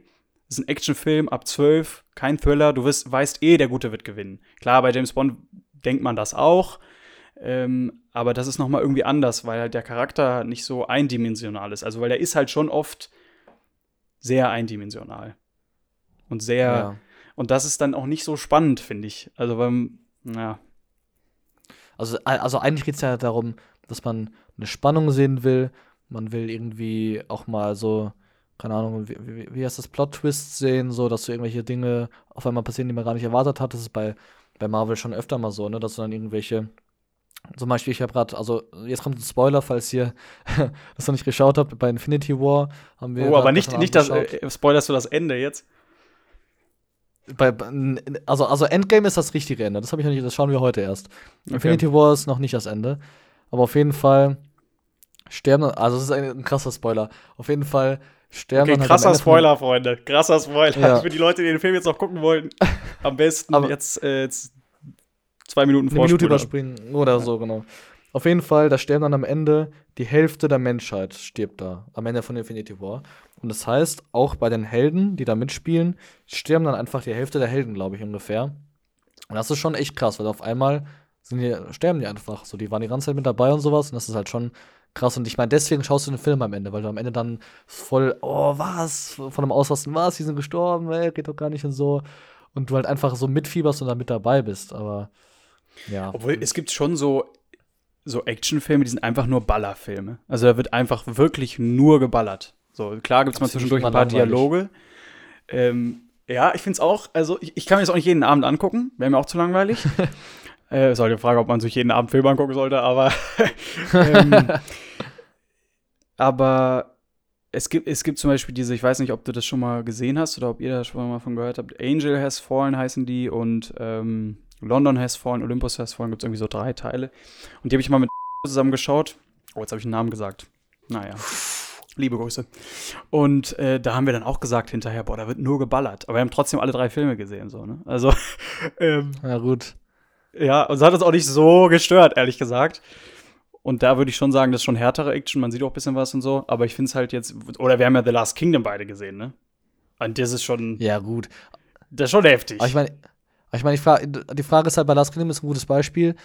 ist ein Actionfilm ab 12, kein Thriller, du wirst, weißt eh, der Gute wird gewinnen. Klar, bei James Bond denkt man das auch, ähm, aber das ist noch mal irgendwie anders, weil halt der Charakter nicht so eindimensional ist. Also, weil der ist halt schon oft sehr eindimensional. Und sehr, ja. und das ist dann auch nicht so spannend, finde ich. Also, weil, ja. Also, also eigentlich geht es ja darum, dass man eine Spannung sehen will. Man will irgendwie auch mal so, keine Ahnung, wie, wie, wie heißt das, Plot-Twist sehen, so, dass du irgendwelche Dinge auf einmal passieren, die man gar nicht erwartet hat. Das ist bei, bei Marvel schon öfter mal so, ne, dass du dann irgendwelche zum Beispiel, ich habe gerade, also jetzt kommt ein Spoiler, falls ihr das noch nicht geschaut habt, bei Infinity War haben wir. Oh, aber nicht, nicht das, äh, spoilerst du das Ende jetzt? Bei, also, also Endgame ist das richtige Ende. Das habe ich noch nicht, das schauen wir heute erst. Okay. Infinity War ist noch nicht das Ende. Aber auf jeden Fall sterben, also es ist ein, ein, krasser Spoiler. Auf jeden Fall sterben okay, halt krasser Spoiler, Freunde. Krasser Spoiler. Ja. Für die Leute, die den Film jetzt noch gucken wollen, am besten jetzt, äh, jetzt zwei Minuten Eine Minute überspringen oder so, genau. Auf jeden Fall, da sterben dann am Ende die Hälfte der Menschheit stirbt da, am Ende von Infinity War. Und das heißt, auch bei den Helden, die da mitspielen, sterben dann einfach die Hälfte der Helden, glaube ich, ungefähr. Und das ist schon echt krass, weil auf einmal die, sterben die einfach. So, die waren die ganze Zeit mit dabei und sowas. Und das ist halt schon krass. Und ich meine, deswegen schaust du den Film am Ende, weil du am Ende dann voll, oh, was? Von einem Ausrasten, was? Die sind gestorben, ey, geht doch gar nicht und so. Und du halt einfach so mitfieberst und da mit dabei bist. Aber ja. Obwohl, es gibt schon so, so Actionfilme, die sind einfach nur Ballerfilme. Also da wird einfach wirklich nur geballert. So, klar gibt es mal zwischendurch ein paar. Dialoge. Ähm, ja, ich finde es auch, also ich, ich, kann mir das auch nicht jeden Abend angucken, wäre mir auch zu langweilig. äh, ist halt die Frage, ob man sich jeden Abend Film angucken sollte, aber ähm, aber es gibt, es gibt zum Beispiel diese, ich weiß nicht, ob du das schon mal gesehen hast oder ob ihr da schon mal von gehört habt, Angel Has Fallen heißen die und ähm, London Has Fallen, Olympus Has Fallen, gibt es irgendwie so drei Teile. Und die habe ich mal mit zusammen geschaut. Oh, jetzt habe ich einen Namen gesagt. Naja. Liebe Grüße. Und äh, da haben wir dann auch gesagt hinterher, boah, da wird nur geballert. Aber wir haben trotzdem alle drei Filme gesehen, so, ne? Also, ähm, Ja, gut. Ja, und es hat uns auch nicht so gestört, ehrlich gesagt. Und da würde ich schon sagen, das ist schon härtere Action. Man sieht auch ein bisschen was und so. Aber ich finde es halt jetzt, oder wir haben ja The Last Kingdom beide gesehen, ne? Und das ist schon. Ja, gut. Das ist schon heftig. Aber ich meine, ich meine, die Frage ist halt bei Last Kingdom ist ein gutes Beispiel.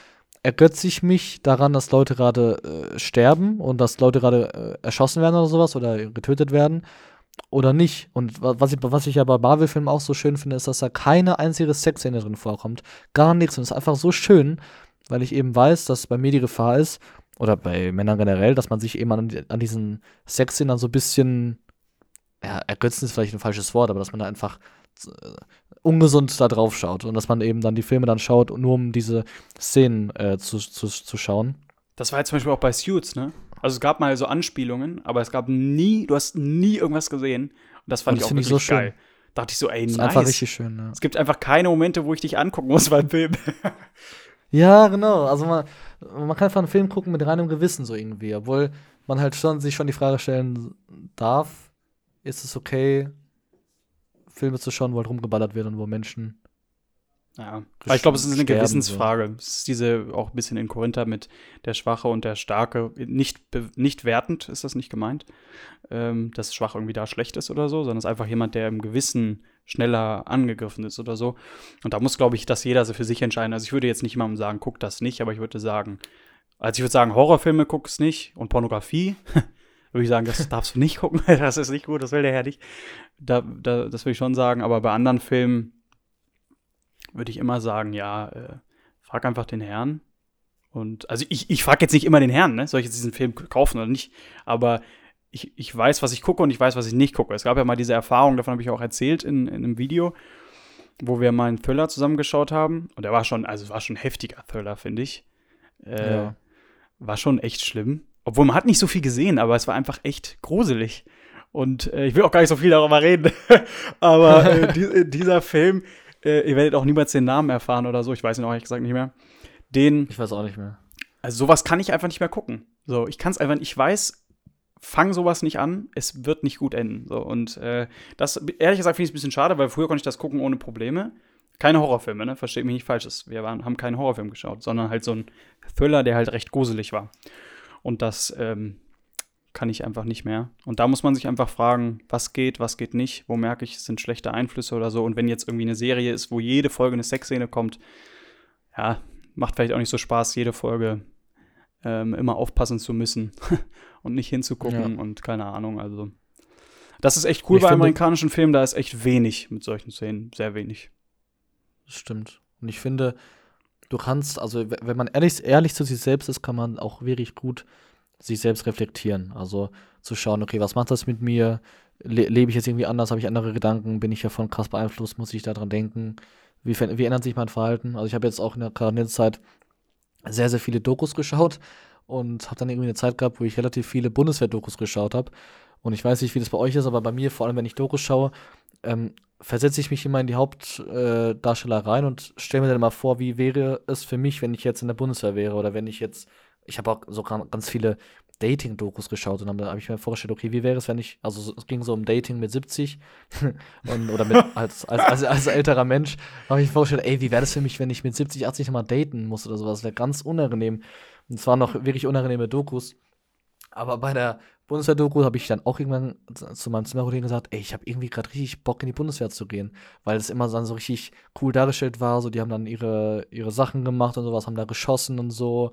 Ergötze ich mich daran, dass Leute gerade äh, sterben und dass Leute gerade äh, erschossen werden oder sowas oder getötet werden oder nicht? Und was ich, was ich ja bei Marvel-Filmen auch so schön finde, ist, dass da keine einzige Sexszene drin vorkommt. Gar nichts. Und es ist einfach so schön, weil ich eben weiß, dass bei mir die Gefahr ist, oder bei Männern generell, dass man sich eben an, an diesen Sexszenen dann so ein bisschen, ja, ergötzen ist vielleicht ein falsches Wort, aber dass man da einfach äh, ungesund da drauf schaut und dass man eben dann die Filme dann schaut, nur um diese Szenen äh, zu, zu, zu schauen. Das war jetzt zum Beispiel auch bei Suits, ne? Also es gab mal so Anspielungen, aber es gab nie, du hast nie irgendwas gesehen. Und das fand und das ich auch wirklich so geil. Schön. Dachte ich so, ey, das nice. Ist einfach richtig schön, ja. Es gibt einfach keine Momente, wo ich dich angucken muss beim Film. ja, genau. Also man, man kann einfach einen Film gucken mit reinem Gewissen so irgendwie, obwohl man halt schon sich schon die Frage stellen darf, ist es okay, Filme zu schauen, wo halt rumgeballert wird und wo Menschen. Ja, aber ich glaube, es ist eine Gewissensfrage. So. Es ist diese auch ein bisschen in Korinther mit der Schwache und der Starke. Nicht, nicht wertend ist das nicht gemeint, ähm, dass schwach irgendwie da schlecht ist oder so, sondern es ist einfach jemand, der im Gewissen schneller angegriffen ist oder so. Und da muss, glaube ich, das jeder so für sich entscheiden. Also ich würde jetzt nicht jemandem sagen, guck das nicht, aber ich würde sagen, also ich würde sagen, Horrorfilme guck es nicht und Pornografie würde ich sagen, das darfst du nicht gucken, das ist nicht gut, das will der Herr nicht. Da, da, das würde ich schon sagen, aber bei anderen Filmen würde ich immer sagen, ja, äh, frag einfach den Herrn. Und also ich, ich frage jetzt nicht immer den Herrn, ne? soll ich jetzt diesen Film kaufen oder nicht, aber ich, ich weiß, was ich gucke und ich weiß, was ich nicht gucke. Es gab ja mal diese Erfahrung, davon habe ich auch erzählt in, in einem Video, wo wir mal einen Thriller zusammengeschaut haben. Und der war schon, also war schon ein heftiger Thriller, finde ich. Äh, ja. War schon echt schlimm. Obwohl man hat nicht so viel gesehen, aber es war einfach echt gruselig. Und äh, ich will auch gar nicht so viel darüber reden. aber äh, die, äh, dieser Film, äh, ihr werdet auch niemals den Namen erfahren oder so. Ich weiß ihn auch ehrlich gesagt nicht mehr. Den. Ich weiß auch nicht mehr. Also sowas kann ich einfach nicht mehr gucken. So, ich kann es einfach, ich weiß, fang sowas nicht an, es wird nicht gut enden. So, und äh, das, ehrlich gesagt, finde ich es ein bisschen schade, weil früher konnte ich das gucken ohne Probleme. Keine Horrorfilme, ne? Versteht mich nicht falsch. Wir waren, haben keinen Horrorfilm geschaut, sondern halt so ein Thriller, der halt recht gruselig war. Und das ähm, kann ich einfach nicht mehr. Und da muss man sich einfach fragen, was geht, was geht nicht, wo merke ich, es sind schlechte Einflüsse oder so. Und wenn jetzt irgendwie eine Serie ist, wo jede Folge eine Sexszene kommt, ja, macht vielleicht auch nicht so Spaß, jede Folge ähm, immer aufpassen zu müssen und nicht hinzugucken ja. und keine Ahnung. Also, das ist echt cool ich bei amerikanischen Filmen, da ist echt wenig mit solchen Szenen, sehr wenig. Das stimmt. Und ich finde, du kannst, also wenn man ehrlich, ehrlich zu sich selbst ist, kann man auch wirklich gut sich selbst reflektieren. Also zu schauen, okay, was macht das mit mir? Le lebe ich jetzt irgendwie anders? Habe ich andere Gedanken? Bin ich davon krass beeinflusst? Muss ich daran denken? Wie, wie ändert sich mein Verhalten? Also ich habe jetzt auch in der Quarantänezeit sehr, sehr viele Dokus geschaut und habe dann irgendwie eine Zeit gehabt, wo ich relativ viele Bundeswehr-Dokus geschaut habe. Und ich weiß nicht, wie das bei euch ist, aber bei mir, vor allem wenn ich Dokus schaue, ähm, versetze ich mich immer in die Hauptdarsteller äh, rein und stelle mir dann mal vor, wie wäre es für mich, wenn ich jetzt in der Bundeswehr wäre oder wenn ich jetzt, ich habe auch so ganz viele Dating-Dokus geschaut und dann habe ich mir vorgestellt, okay, wie wäre es, wenn ich, also es ging so um Dating mit 70 und, oder mit, als, als, als, als älterer Mensch, habe ich mir vorgestellt, ey, wie wäre das für mich, wenn ich mit 70, 80 nochmal daten muss oder sowas, wäre ganz unangenehm. Und waren noch wirklich unangenehme Dokus. Aber bei der Bundeswehr-Doku habe ich dann auch irgendwann zu meinem Zimmerkollegen gesagt, ey, ich habe irgendwie gerade richtig Bock in die Bundeswehr zu gehen, weil es immer dann so richtig cool dargestellt war, so die haben dann ihre, ihre Sachen gemacht und sowas, haben da geschossen und so.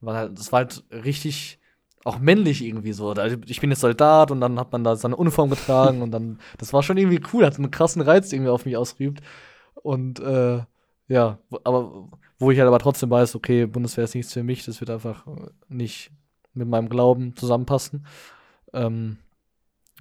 Und war halt, das war halt richtig auch männlich irgendwie so. Ich bin jetzt Soldat und dann hat man da seine Uniform getragen und dann, das war schon irgendwie cool, hat einen krassen Reiz irgendwie auf mich ausgeübt. Und äh, ja, aber wo ich halt aber trotzdem weiß, okay, Bundeswehr ist nichts für mich, das wird einfach nicht mit meinem Glauben zusammenpassen. Ähm,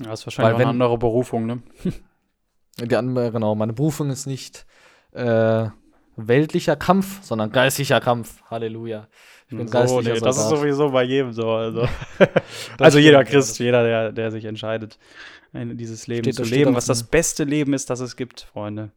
ja, ist wahrscheinlich wenn, eine andere Berufung, ne? die andere, genau, meine Berufung ist nicht äh, weltlicher Kampf, sondern geistlicher Kampf. Halleluja. Ich bin so, geistlicher nee, Das ist sowieso bei jedem so. Also, also jeder Christ, jeder, der, der sich entscheidet, dieses Leben steht, zu leben, was das beste Leben ist, das es gibt, Freunde.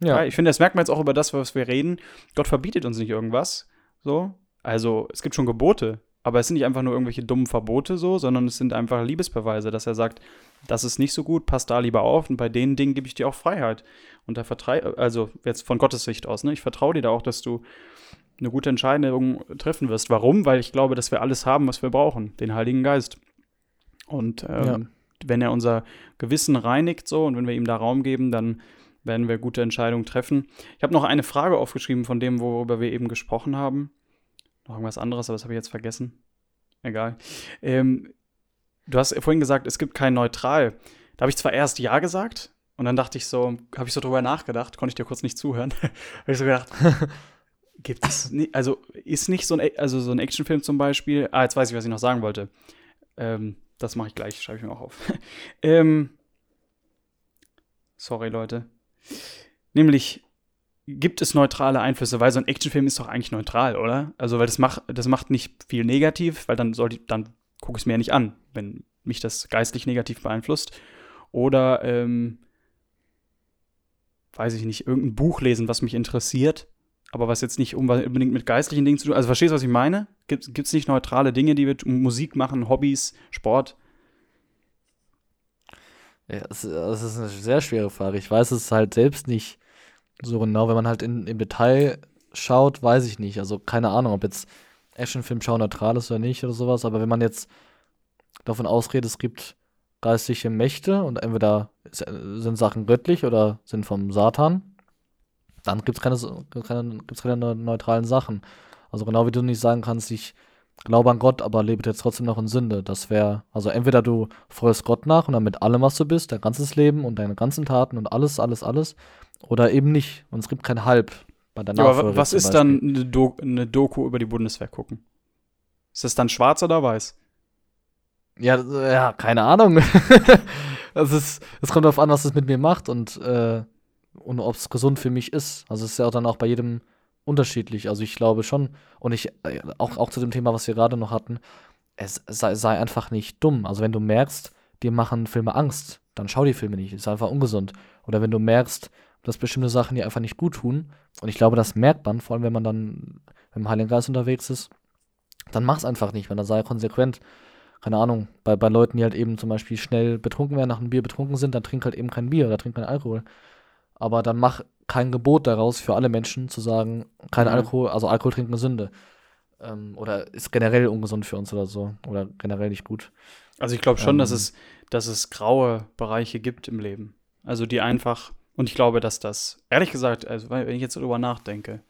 Ja. ja. Ich finde, das merkt man jetzt auch über das, was wir reden. Gott verbietet uns nicht irgendwas. So. Also, es gibt schon Gebote. Aber es sind nicht einfach nur irgendwelche dummen Verbote so, sondern es sind einfach Liebesbeweise, dass er sagt, das ist nicht so gut, passt da lieber auf und bei den Dingen gebe ich dir auch Freiheit. Und da vertraue, also jetzt von Gottes Sicht aus, ne, ich vertraue dir da auch, dass du eine gute Entscheidung treffen wirst. Warum? Weil ich glaube, dass wir alles haben, was wir brauchen, den Heiligen Geist. Und ähm, ja. wenn er unser Gewissen reinigt so und wenn wir ihm da Raum geben, dann werden wir gute Entscheidungen treffen. Ich habe noch eine Frage aufgeschrieben von dem, worüber wir eben gesprochen haben. Noch irgendwas anderes, aber das habe ich jetzt vergessen. Egal. Ähm, du hast vorhin gesagt, es gibt kein Neutral. Da habe ich zwar erst Ja gesagt und dann dachte ich so, habe ich so drüber nachgedacht, konnte ich dir kurz nicht zuhören. habe ich so gedacht, gibt es nicht, also ist nicht so ein, also so ein Actionfilm zum Beispiel. Ah, jetzt weiß ich, was ich noch sagen wollte. Ähm, das mache ich gleich, schreibe ich mir auch auf. ähm, sorry, Leute. Nämlich, gibt es neutrale Einflüsse, weil so ein Actionfilm ist doch eigentlich neutral, oder? Also, weil das macht, das macht nicht viel negativ, weil dann sollte dann gucke ich es mir ja nicht an, wenn mich das geistlich negativ beeinflusst. Oder ähm, weiß ich nicht, irgendein Buch lesen, was mich interessiert, aber was jetzt nicht unbedingt mit geistlichen Dingen zu tun. Also verstehst du, was ich meine? Gibt es nicht neutrale Dinge, die wir Musik machen, Hobbys, Sport? Ja, das ist eine sehr schwere Frage. Ich weiß es halt selbst nicht so genau, wenn man halt in, im Detail schaut, weiß ich nicht. Also keine Ahnung, ob jetzt Actionfilm schau neutral ist oder nicht oder sowas, aber wenn man jetzt davon ausgeht, es gibt geistliche Mächte und entweder sind Sachen göttlich oder sind vom Satan, dann gibt es keine, keine, keine neutralen Sachen. Also genau wie du nicht sagen kannst, ich glaube an Gott, aber lebe jetzt trotzdem noch in Sünde. Das wäre, also entweder du folgst Gott nach und dann mit allem, was du bist, dein ganzes Leben und deine ganzen Taten und alles, alles, alles, oder eben nicht. Und es gibt kein Halb bei der ja, aber was ist dann eine, Do eine Doku über die Bundeswehr gucken? Ist das dann schwarz oder weiß? Ja, ja, keine Ahnung. es, ist, es kommt darauf an, was es mit mir macht und, äh, und ob es gesund für mich ist. Also es ist ja auch dann auch bei jedem unterschiedlich. Also ich glaube schon, und ich, äh, auch, auch zu dem Thema, was wir gerade noch hatten, es sei, sei, einfach nicht dumm. Also wenn du merkst, dir machen Filme Angst, dann schau die Filme nicht. Ist einfach ungesund. Oder wenn du merkst, dass bestimmte Sachen dir einfach nicht gut tun. Und ich glaube, das merkt man, vor allem wenn man dann im Heiligen Geist unterwegs ist. Dann mach's einfach nicht, wenn er sei konsequent. Keine Ahnung, bei, bei Leuten, die halt eben zum Beispiel schnell betrunken werden, nach einem Bier betrunken sind, dann trink halt eben kein Bier oder trink kein Alkohol. Aber dann mach kein Gebot daraus für alle Menschen zu sagen, kein mhm. Alkohol, also Alkohol trinken Sünde. Ähm, oder ist generell ungesund für uns oder so. Oder generell nicht gut. Also ich glaube schon, Ähm. dass, es, dass es graue Bereiche gibt im Leben. Also die einfach, und ich glaube, dass das, ehrlich gesagt, also wenn ich jetzt darüber nachdenke,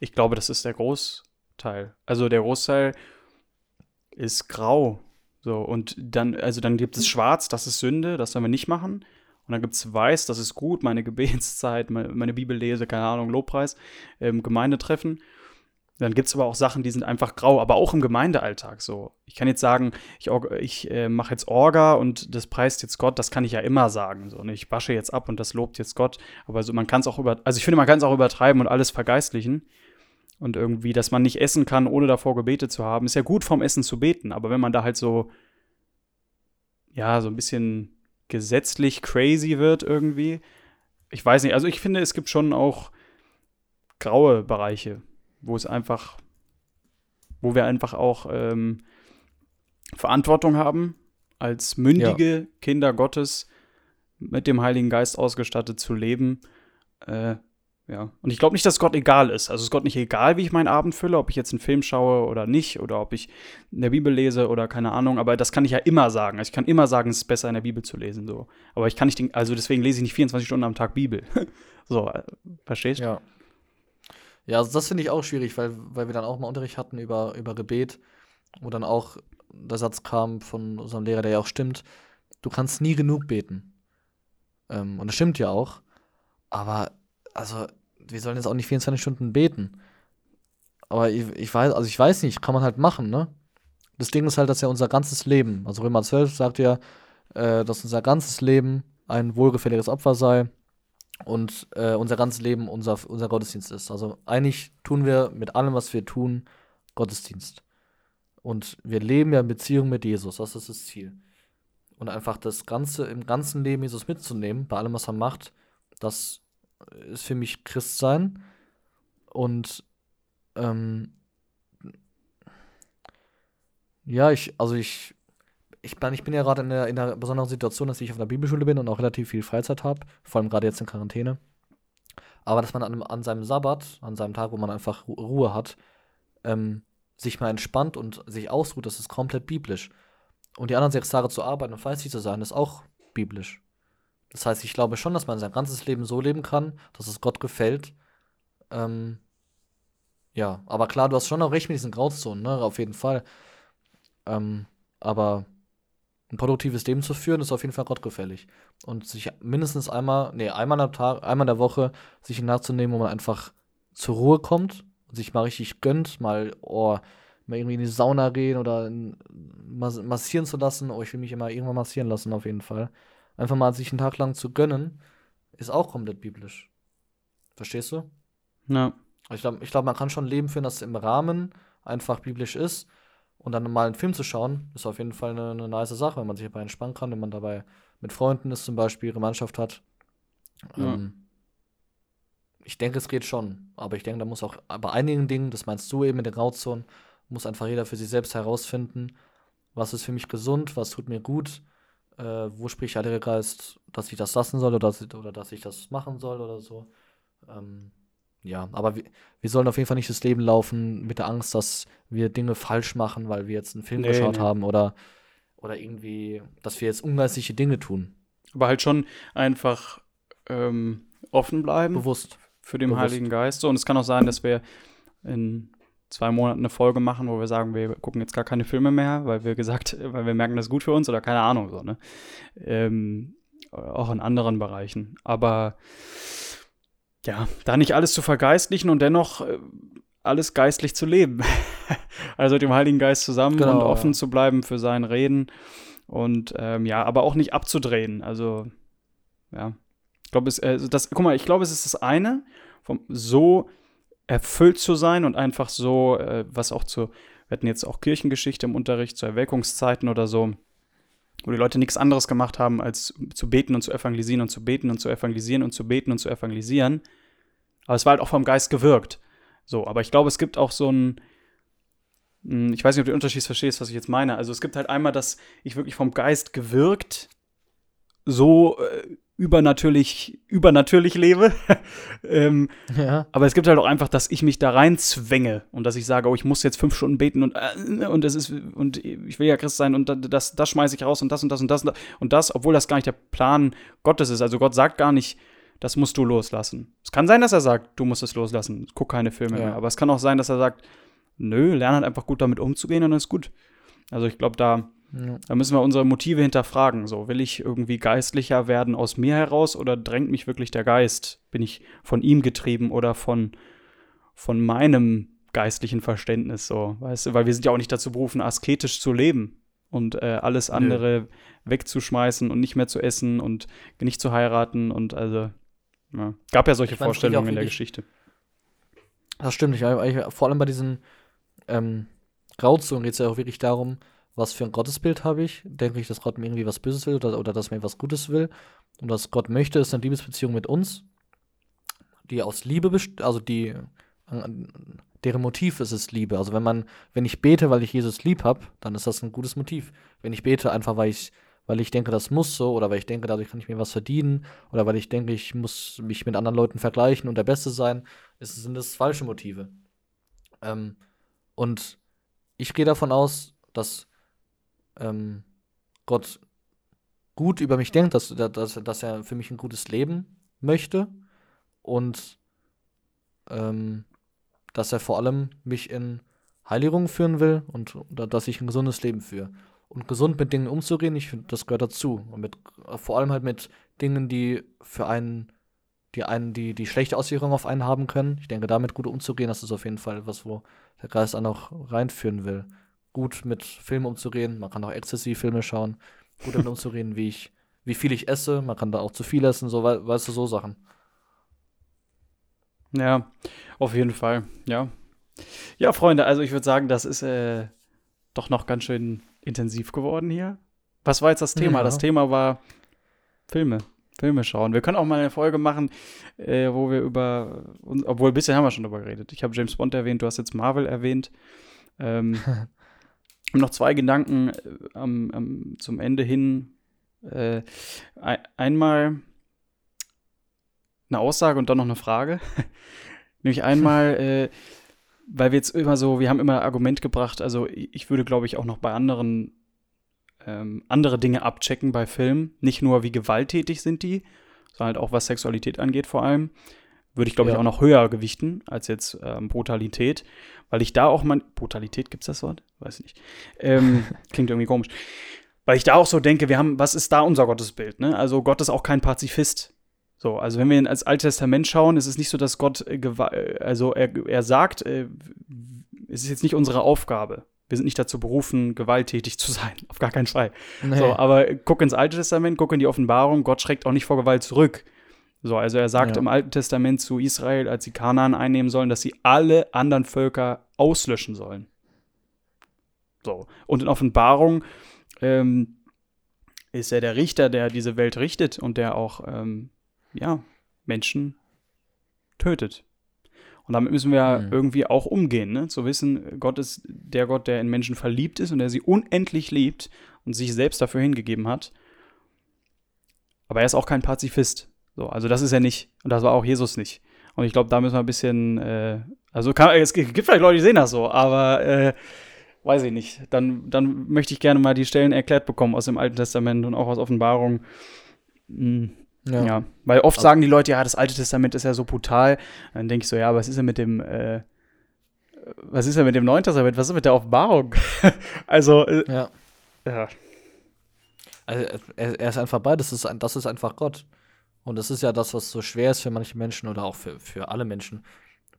ich glaube, das ist der Großteil. Also der Großteil ist grau. So, und dann, also dann gibt es schwarz, das ist Sünde, das sollen wir nicht machen. Und dann gibt es weiß, das ist gut, meine Gebetszeit, meine, Bibellese, keine Ahnung, Lobpreis, ähm, Gemeindetreffen. Dann gibt es aber auch Sachen, die sind einfach grau, aber auch im Gemeindealltag so. Ich kann jetzt sagen, ich, ich äh, mache jetzt Orga und das preist jetzt Gott, das kann ich ja immer sagen. So. Und ich wasche jetzt ab und das lobt jetzt Gott. Aber so, man kann es auch über, also ich finde, man kann es auch übertreiben und alles vergeistlichen. Und irgendwie, dass man nicht essen kann, ohne davor gebetet zu haben. Ist ja gut vom Essen zu beten, aber wenn man da halt so, ja, so ein bisschen gesetzlich crazy wird irgendwie, ich weiß nicht, also ich finde, es gibt schon auch graue Bereiche, wo es einfach, wo wir einfach auch ähm, Verantwortung haben, als mündige Kinder Gottes mit dem Heiligen Geist ausgestattet zu leben. Äh, ja. Und ich glaube nicht, dass Gott egal ist. Also ist Gott nicht egal, wie ich meinen Abend fülle, ob ich jetzt einen Film schaue oder nicht, oder ob ich in der Bibel lese oder keine Ahnung. Aber das kann ich ja immer sagen. Also ich kann immer sagen, es ist besser in der Bibel zu lesen. So. Aber ich kann nicht, den, also deswegen lese ich nicht 24 Stunden am Tag Bibel. so, äh, verstehst du? Ja. Ja, also das finde ich auch schwierig, weil, weil wir dann auch mal Unterricht hatten über, über Gebet, wo dann auch der Satz kam von unserem Lehrer, der ja auch stimmt, du kannst nie genug beten. Ähm, und das stimmt ja auch. Aber, also, wir sollen jetzt auch nicht 24 Stunden beten. Aber ich, ich weiß, also ich weiß nicht, kann man halt machen, ne? Das Ding ist halt, dass ja unser ganzes Leben, also Römer 12 sagt ja, äh, dass unser ganzes Leben ein wohlgefälliges Opfer sei und äh, unser ganzes Leben unser, unser Gottesdienst ist. Also eigentlich tun wir mit allem, was wir tun, Gottesdienst. Und wir leben ja in Beziehung mit Jesus, das ist das Ziel. Und einfach das Ganze im ganzen Leben Jesus mitzunehmen, bei allem, was er macht, das ist für mich Christsein. Und ähm, ja, ich, also ich, ich, bin, ich bin ja gerade in einer, in einer besonderen Situation, dass ich auf einer Bibelschule bin und auch relativ viel Freizeit habe, vor allem gerade jetzt in Quarantäne. Aber dass man an, an seinem Sabbat, an seinem Tag, wo man einfach Ru- Ruhe hat, ähm, sich mal entspannt und sich ausruht, das ist komplett biblisch. Und die anderen sechs Tage zu arbeiten und fleißig zu sein, ist auch biblisch. Das heißt, ich glaube schon, dass man sein ganzes Leben so leben kann, dass es Gott gefällt. Ähm, ja, aber klar, du hast schon auch recht mit diesen Grauzonen, ne, auf jeden Fall. Ähm, aber ein produktives Leben zu führen, ist auf jeden Fall gottgefällig. Und sich mindestens einmal, nee, einmal am Tag, einmal in der Woche sich nachzunehmen, wo man einfach zur Ruhe kommt und sich mal richtig gönnt, mal, oh, mal irgendwie in die Sauna gehen oder massieren zu lassen. Oh, ich will mich immer irgendwann massieren lassen, auf jeden Fall. Einfach mal sich einen Tag lang zu gönnen, ist auch komplett biblisch. Verstehst du? Ja. Ich glaube, ich glaub, man kann schon ein Leben führen, das im Rahmen einfach biblisch ist. Und dann mal einen Film zu schauen, ist auf jeden Fall eine, eine nice Sache, wenn man sich dabei entspannen kann, wenn man dabei mit Freunden ist, zum Beispiel, Gemeinschaft hat. Ja. Ähm, ich denke, es geht schon. Aber ich denke, da muss auch bei einigen Dingen, das meinst du eben mit den Grauzonen, muss einfach jeder für sich selbst herausfinden, was ist für mich gesund, was tut mir gut, äh, wo spricht der Heilige Geist, dass ich das lassen soll oder, dass ich- oder dass ich das machen soll oder so. Ähm, ja, aber wir, wir sollen auf jeden Fall nicht das Leben laufen mit der Angst, dass wir Dinge falsch machen, weil wir jetzt einen Film Nee, geschaut nee. haben oder, oder irgendwie, dass wir jetzt ungeistliche Dinge tun. Aber halt schon einfach ähm, offen bleiben Bewusst. für den bewusst. Heiligen Geist. So, und es kann auch sein, dass wir in zwei Monaten eine Folge machen, wo wir sagen, wir gucken jetzt gar keine Filme mehr, weil wir gesagt, weil wir merken, das ist gut für uns oder keine Ahnung so, ne? Ähm, auch in anderen Bereichen. Aber ja, da nicht alles zu vergeistlichen und dennoch äh, alles geistlich zu leben. also mit dem Heiligen Geist zusammen Genau, und offen ja. zu bleiben für sein Reden und ähm, ja, aber auch nicht abzudrehen. Also ja, ich glaube, es, äh, das, guck mal, ich glaube, es ist das eine, vom, so erfüllt zu sein und einfach so, äh, was auch zu, wir hatten jetzt auch Kirchengeschichte im Unterricht zu Erweckungszeiten oder so, wo die Leute nichts anderes gemacht haben, als zu beten und zu evangelisieren und zu beten und zu evangelisieren und zu beten und zu evangelisieren. Aber es war halt auch vom Geist gewirkt. So, aber ich glaube, es gibt auch so ein, mh, ich weiß nicht, ob du den Unterschied verstehst, was ich jetzt meine. Also es gibt halt einmal, dass ich wirklich vom Geist gewirkt so äh, übernatürlich, übernatürlich lebe. ähm, Ja. aber es gibt halt auch einfach, dass ich mich da rein zwänge und dass ich sage, oh, ich muss jetzt fünf Stunden beten und, äh, und es ist, und ich will ja Christ sein und da- das, das schmeiße ich raus und das und das und das und das, und das, obwohl das gar nicht der Plan Gottes ist. Also Gott sagt gar nicht, das musst du loslassen. Es kann sein, dass er sagt, du musst es loslassen, guck keine Filme Ja. mehr. Aber es kann auch sein, dass er sagt, nö, lerne halt einfach gut damit umzugehen und dann ist gut. Also ich glaube, da, Ja. da müssen wir unsere Motive hinterfragen. So, will ich irgendwie geistlicher werden aus mir heraus oder drängt mich wirklich der Geist? Bin ich von ihm getrieben oder von, von meinem geistlichen Verständnis? So, weißt du, weil wir sind ja auch nicht dazu berufen, asketisch zu leben und äh, alles andere wegzuschmeißen und nicht mehr zu essen und nicht zu heiraten und also ja. gab ja solche Vorstellungen in der Geschichte. Das stimmt. Ich, ich, vor allem bei diesen ähm, Grauzonen geht es ja auch wirklich darum, was für ein Gottesbild habe ich. Denke ich, dass Gott mir irgendwie was Böses will oder, oder dass mir was Gutes will. Und was Gott möchte, ist eine Liebesbeziehung mit uns, die aus Liebe besteht, also die äh, deren Motiv ist es Liebe. Also wenn man, wenn ich bete, weil ich Jesus lieb habe, dann ist das ein gutes Motiv. Wenn ich bete einfach, weil ich, weil ich denke, das muss so, oder weil ich denke, dadurch kann ich mir was verdienen, oder weil ich denke, ich muss mich mit anderen Leuten vergleichen und der Beste sein, ist, sind das falsche Motive. Ähm, und ich gehe davon aus, dass ähm, Gott gut über mich denkt, dass, dass, dass er für mich ein gutes Leben möchte und ähm, dass er vor allem mich in Heiligung führen will und da- dass ich ein gesundes Leben führe. Und gesund mit Dingen umzugehen, ich finde, das gehört dazu. Und mit, vor allem halt mit Dingen, die für einen, die einen, die, die schlechte Auswirkungen auf einen haben können. Ich denke, damit gut umzugehen, das ist auf jeden Fall was, wo der Geist auch reinführen will. Gut mit Filmen umzugehen, man kann auch Ecstasy-Filme schauen, gut damit umzugehen, wie ich, wie viel ich esse, man kann da auch zu viel essen, so wei- weißt du, so Sachen. Ja, auf jeden Fall, ja. Ja, Freunde, also ich würde sagen, das ist äh, doch noch ganz schön intensiv geworden hier. Was war jetzt das Thema? Ja. Das Thema war Filme. Filme schauen. Wir können auch mal eine Folge machen, äh, wo wir über, obwohl ein bisschen haben wir schon drüber geredet. Ich habe James Bond erwähnt, du hast jetzt Marvel erwähnt. Ähm, und noch zwei Gedanken äh, am, am, zum Ende hin. Äh, ein, einmal eine Aussage und dann noch eine Frage. Nämlich einmal, äh, weil wir jetzt immer so, wir haben immer Argument gebracht, also ich ich würde, glaube ich, auch noch bei anderen ähm, andere Dinge abchecken bei Filmen. Nicht nur, wie gewalttätig sind die, sondern halt auch, was Sexualität angeht vor allem. Würde ich, glaube ich, Ja. auch noch höher gewichten als jetzt ähm, Brutalität. Weil ich da auch man. Brutalität, gibt's das Wort? Weiß ich nicht. Ähm, klingt irgendwie komisch. Weil ich da auch so denke, wir haben, was ist da unser Gottesbild? Ne? Also Gott ist auch kein Pazifist. So, also wenn wir in- als Altes Testament schauen, ist es nicht so, dass Gott, äh, äh, also er, er sagt, äh, es ist jetzt nicht unsere Aufgabe. Wir sind nicht dazu berufen, gewalttätig zu sein. Auf gar keinen Fall. Nee. So, aber guck ins Alte Testament, guck in die Offenbarung, Gott schreckt auch nicht vor Gewalt zurück. So, also er sagt Ja. im Alten Testament zu Israel, als sie Kanaan einnehmen sollen, dass sie alle anderen Völker auslöschen sollen. So. Und in Offenbarung ähm, ist er der Richter, der diese Welt richtet und der auch ähm, ja, Menschen tötet. Und damit müssen wir Mhm. irgendwie auch umgehen, ne? Zu wissen, Gott ist der Gott, der in Menschen verliebt ist und der sie unendlich liebt und sich selbst dafür hingegeben hat. Aber er ist auch kein Pazifist. So, also das ist er nicht. Und das war auch Jesus nicht. Und ich glaube, da müssen wir ein bisschen, äh, also kann, es gibt vielleicht Leute, die sehen das so, aber äh, weiß ich nicht. Dann, dann möchte ich gerne mal die Stellen erklärt bekommen aus dem Alten Testament und auch aus Offenbarung. Hm, ja. ja. weil oft Also- sagen die Leute, ja, das Alte Testament ist ja so brutal. Dann denke ich so, ja, was ist denn mit dem, äh, was ist denn mit dem Neuen Testament? Was ist mit der Offenbarung? also, äh, ja. ja. Also er, er ist einfach beides, das ist, das ist einfach Gott. Und das ist ja das, was so schwer ist für manche Menschen oder auch für, für alle Menschen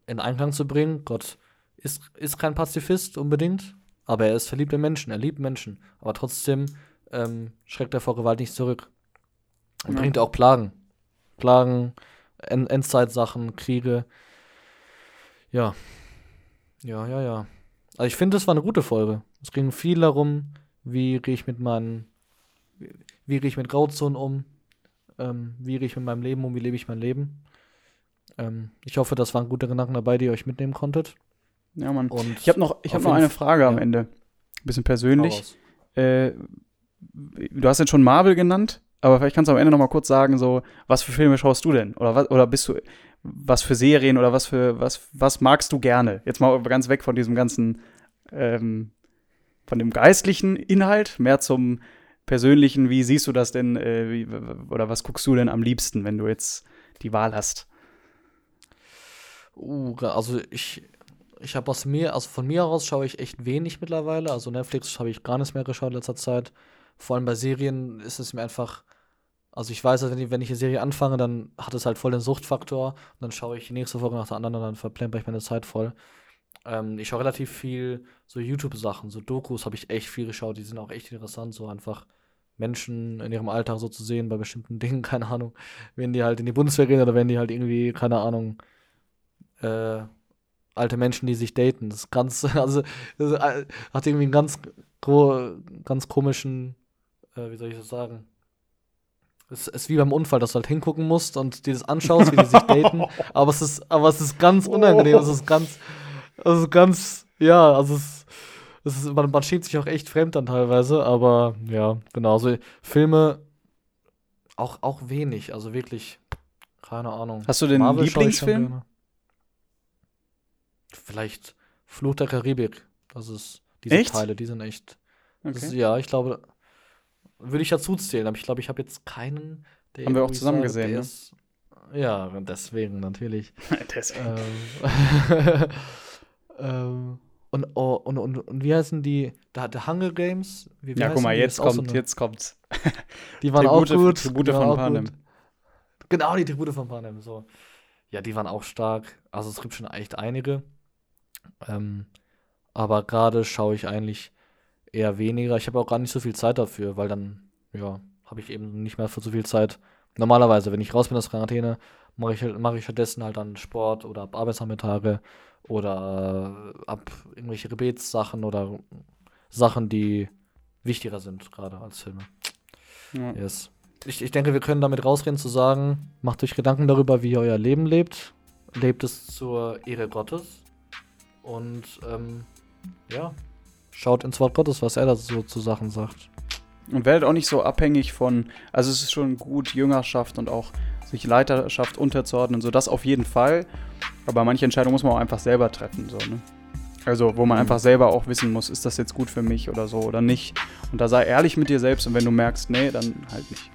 in Einklang zu bringen. Gott ist, ist kein Pazifist unbedingt, aber er ist verliebt in Menschen, er liebt Menschen. Aber trotzdem ähm, schreckt er vor Gewalt nicht zurück. Und Ja. bringt auch Plagen. Plagen, End Endzeitsachen, Kriege. Ja. Ja, ja, ja. Also ich finde, das war eine gute Folge. Es ging viel darum, wie gehe ich mit meinen wie, wie gehe ich mit Grauzonen um? Ähm, wie gehe ich mit meinem Leben um? Wie lebe ich mein Leben? Ähm, ich hoffe, das waren gute Gedanken dabei, die ihr euch mitnehmen konntet. Ja, Mann. Und Ich habe noch, ich hab noch eine Frage am ja. Ende. Ein bisschen persönlich. Äh, du hast jetzt schon Marvel genannt. aber vielleicht kannst du am Ende noch mal kurz sagen, so, was für Filme schaust du denn? Oder was, oder bist du, was für Serien oder was für, was, was magst du gerne? Jetzt mal ganz weg von diesem ganzen, ähm, von dem geistlichen Inhalt, mehr zum persönlichen, wie siehst du das denn, äh, wie, oder was guckst du denn am liebsten, wenn du jetzt die Wahl hast? Uh, also ich, ich habe aus mir, also von mir aus schaue ich echt wenig mittlerweile. Also Netflix habe ich gar nicht mehr geschaut in letzter Zeit. Vor allem bei Serien ist es mir einfach, also ich weiß, wenn ich, wenn ich eine Serie anfange, dann hat es halt voll den Suchtfaktor. Und dann schaue ich die nächste Folge nach der anderen und dann verplemper ich meine Zeit voll. Ähm, ich schaue relativ viel so YouTube-Sachen, so Dokus habe ich echt viel geschaut, die sind auch echt interessant, so einfach Menschen in ihrem Alltag so zu sehen bei bestimmten Dingen, keine Ahnung, wenn die halt in die Bundeswehr gehen oder wenn die halt irgendwie, keine Ahnung, äh, alte Menschen, die sich daten. Das ist ganz, also das äh, hat irgendwie einen ganz, ganz komischen, äh, wie soll ich das sagen? Es ist wie beim Unfall, dass du halt hingucken musst und dir das anschaust, wie die sich daten. Aber es ist, aber es ist ganz unangenehm. Es ist ganz, also ganz, ja, also es, es ist, man, man schämt sich auch echt fremd dann teilweise, aber ja, genau. Also Filme auch, auch wenig, also wirklich, keine Ahnung. Hast du den Marvel Lieblingsfilm? Vielleicht Fluch der Karibik. Das ist diese echt? Teile, die sind echt. Okay. Ist, ja, ich glaube, würde ich dazu zählen, aber ich glaube, ich habe jetzt keinen. Der Haben wir auch zusammen sage, gesehen, ne? Ist, ja, deswegen natürlich. deswegen. Ähm, ähm, und, oh, und, und, und wie heißen die? Da, The Hunger Games? Wie, wie ja, guck mal, jetzt kommt, so eine, jetzt kommt's. Die waren Tribute, auch gut. Tribute von Panem. Genau, die Tribute von Panem, so. Ja, die waren auch stark. Also es gibt schon echt einige. Ähm, aber gerade schaue ich eigentlich eher weniger. Ich habe auch gar nicht so viel Zeit dafür, weil dann, ja, habe ich eben nicht mehr für so viel Zeit. Normalerweise, wenn ich raus bin aus Quarantäne, mache ich, mach ich stattdessen halt dann Sport oder ab Arbeitsnachmittage oder ab irgendwelche Gebetssachen oder Sachen, die wichtiger sind, gerade als Filme. Ja. Yes. Ich, ich denke, wir können damit rausreden zu sagen, macht euch Gedanken darüber, wie ihr euer Leben lebt. Lebt es zur Ehre Gottes. Und ähm, ja, schaut ins Wort Gottes, was er da so zu Sachen sagt. Und werdet auch nicht so abhängig von, also es ist schon gut, Jüngerschaft und auch sich Leiterschaft unterzuordnen, so das auf jeden Fall. Aber manche Entscheidungen muss man auch einfach selber treffen, so, ne? Also, wo man mhm. einfach selber auch wissen muss, ist das jetzt gut für mich oder so oder nicht. Und da sei ehrlich mit dir selbst und wenn du merkst, nee, dann halt nicht.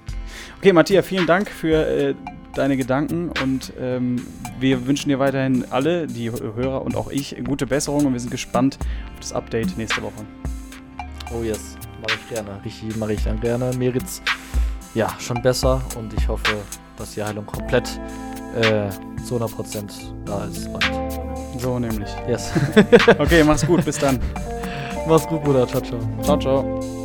Okay, Matthias, vielen Dank für äh, deine Gedanken und ähm, wir wünschen dir weiterhin alle, die Hörer und auch ich, gute Besserung und wir sind gespannt auf das Update nächste Woche. Oh yes, mache ich gerne. Richtig, mache ich dann gerne. Mir geht's ja schon besser und ich hoffe, dass die Heilung komplett äh, zu 100% da ist. So nämlich. Yes. okay, mach's gut, bis dann. Mach's gut, Bruder. Ciao, ciao. Ciao, ciao.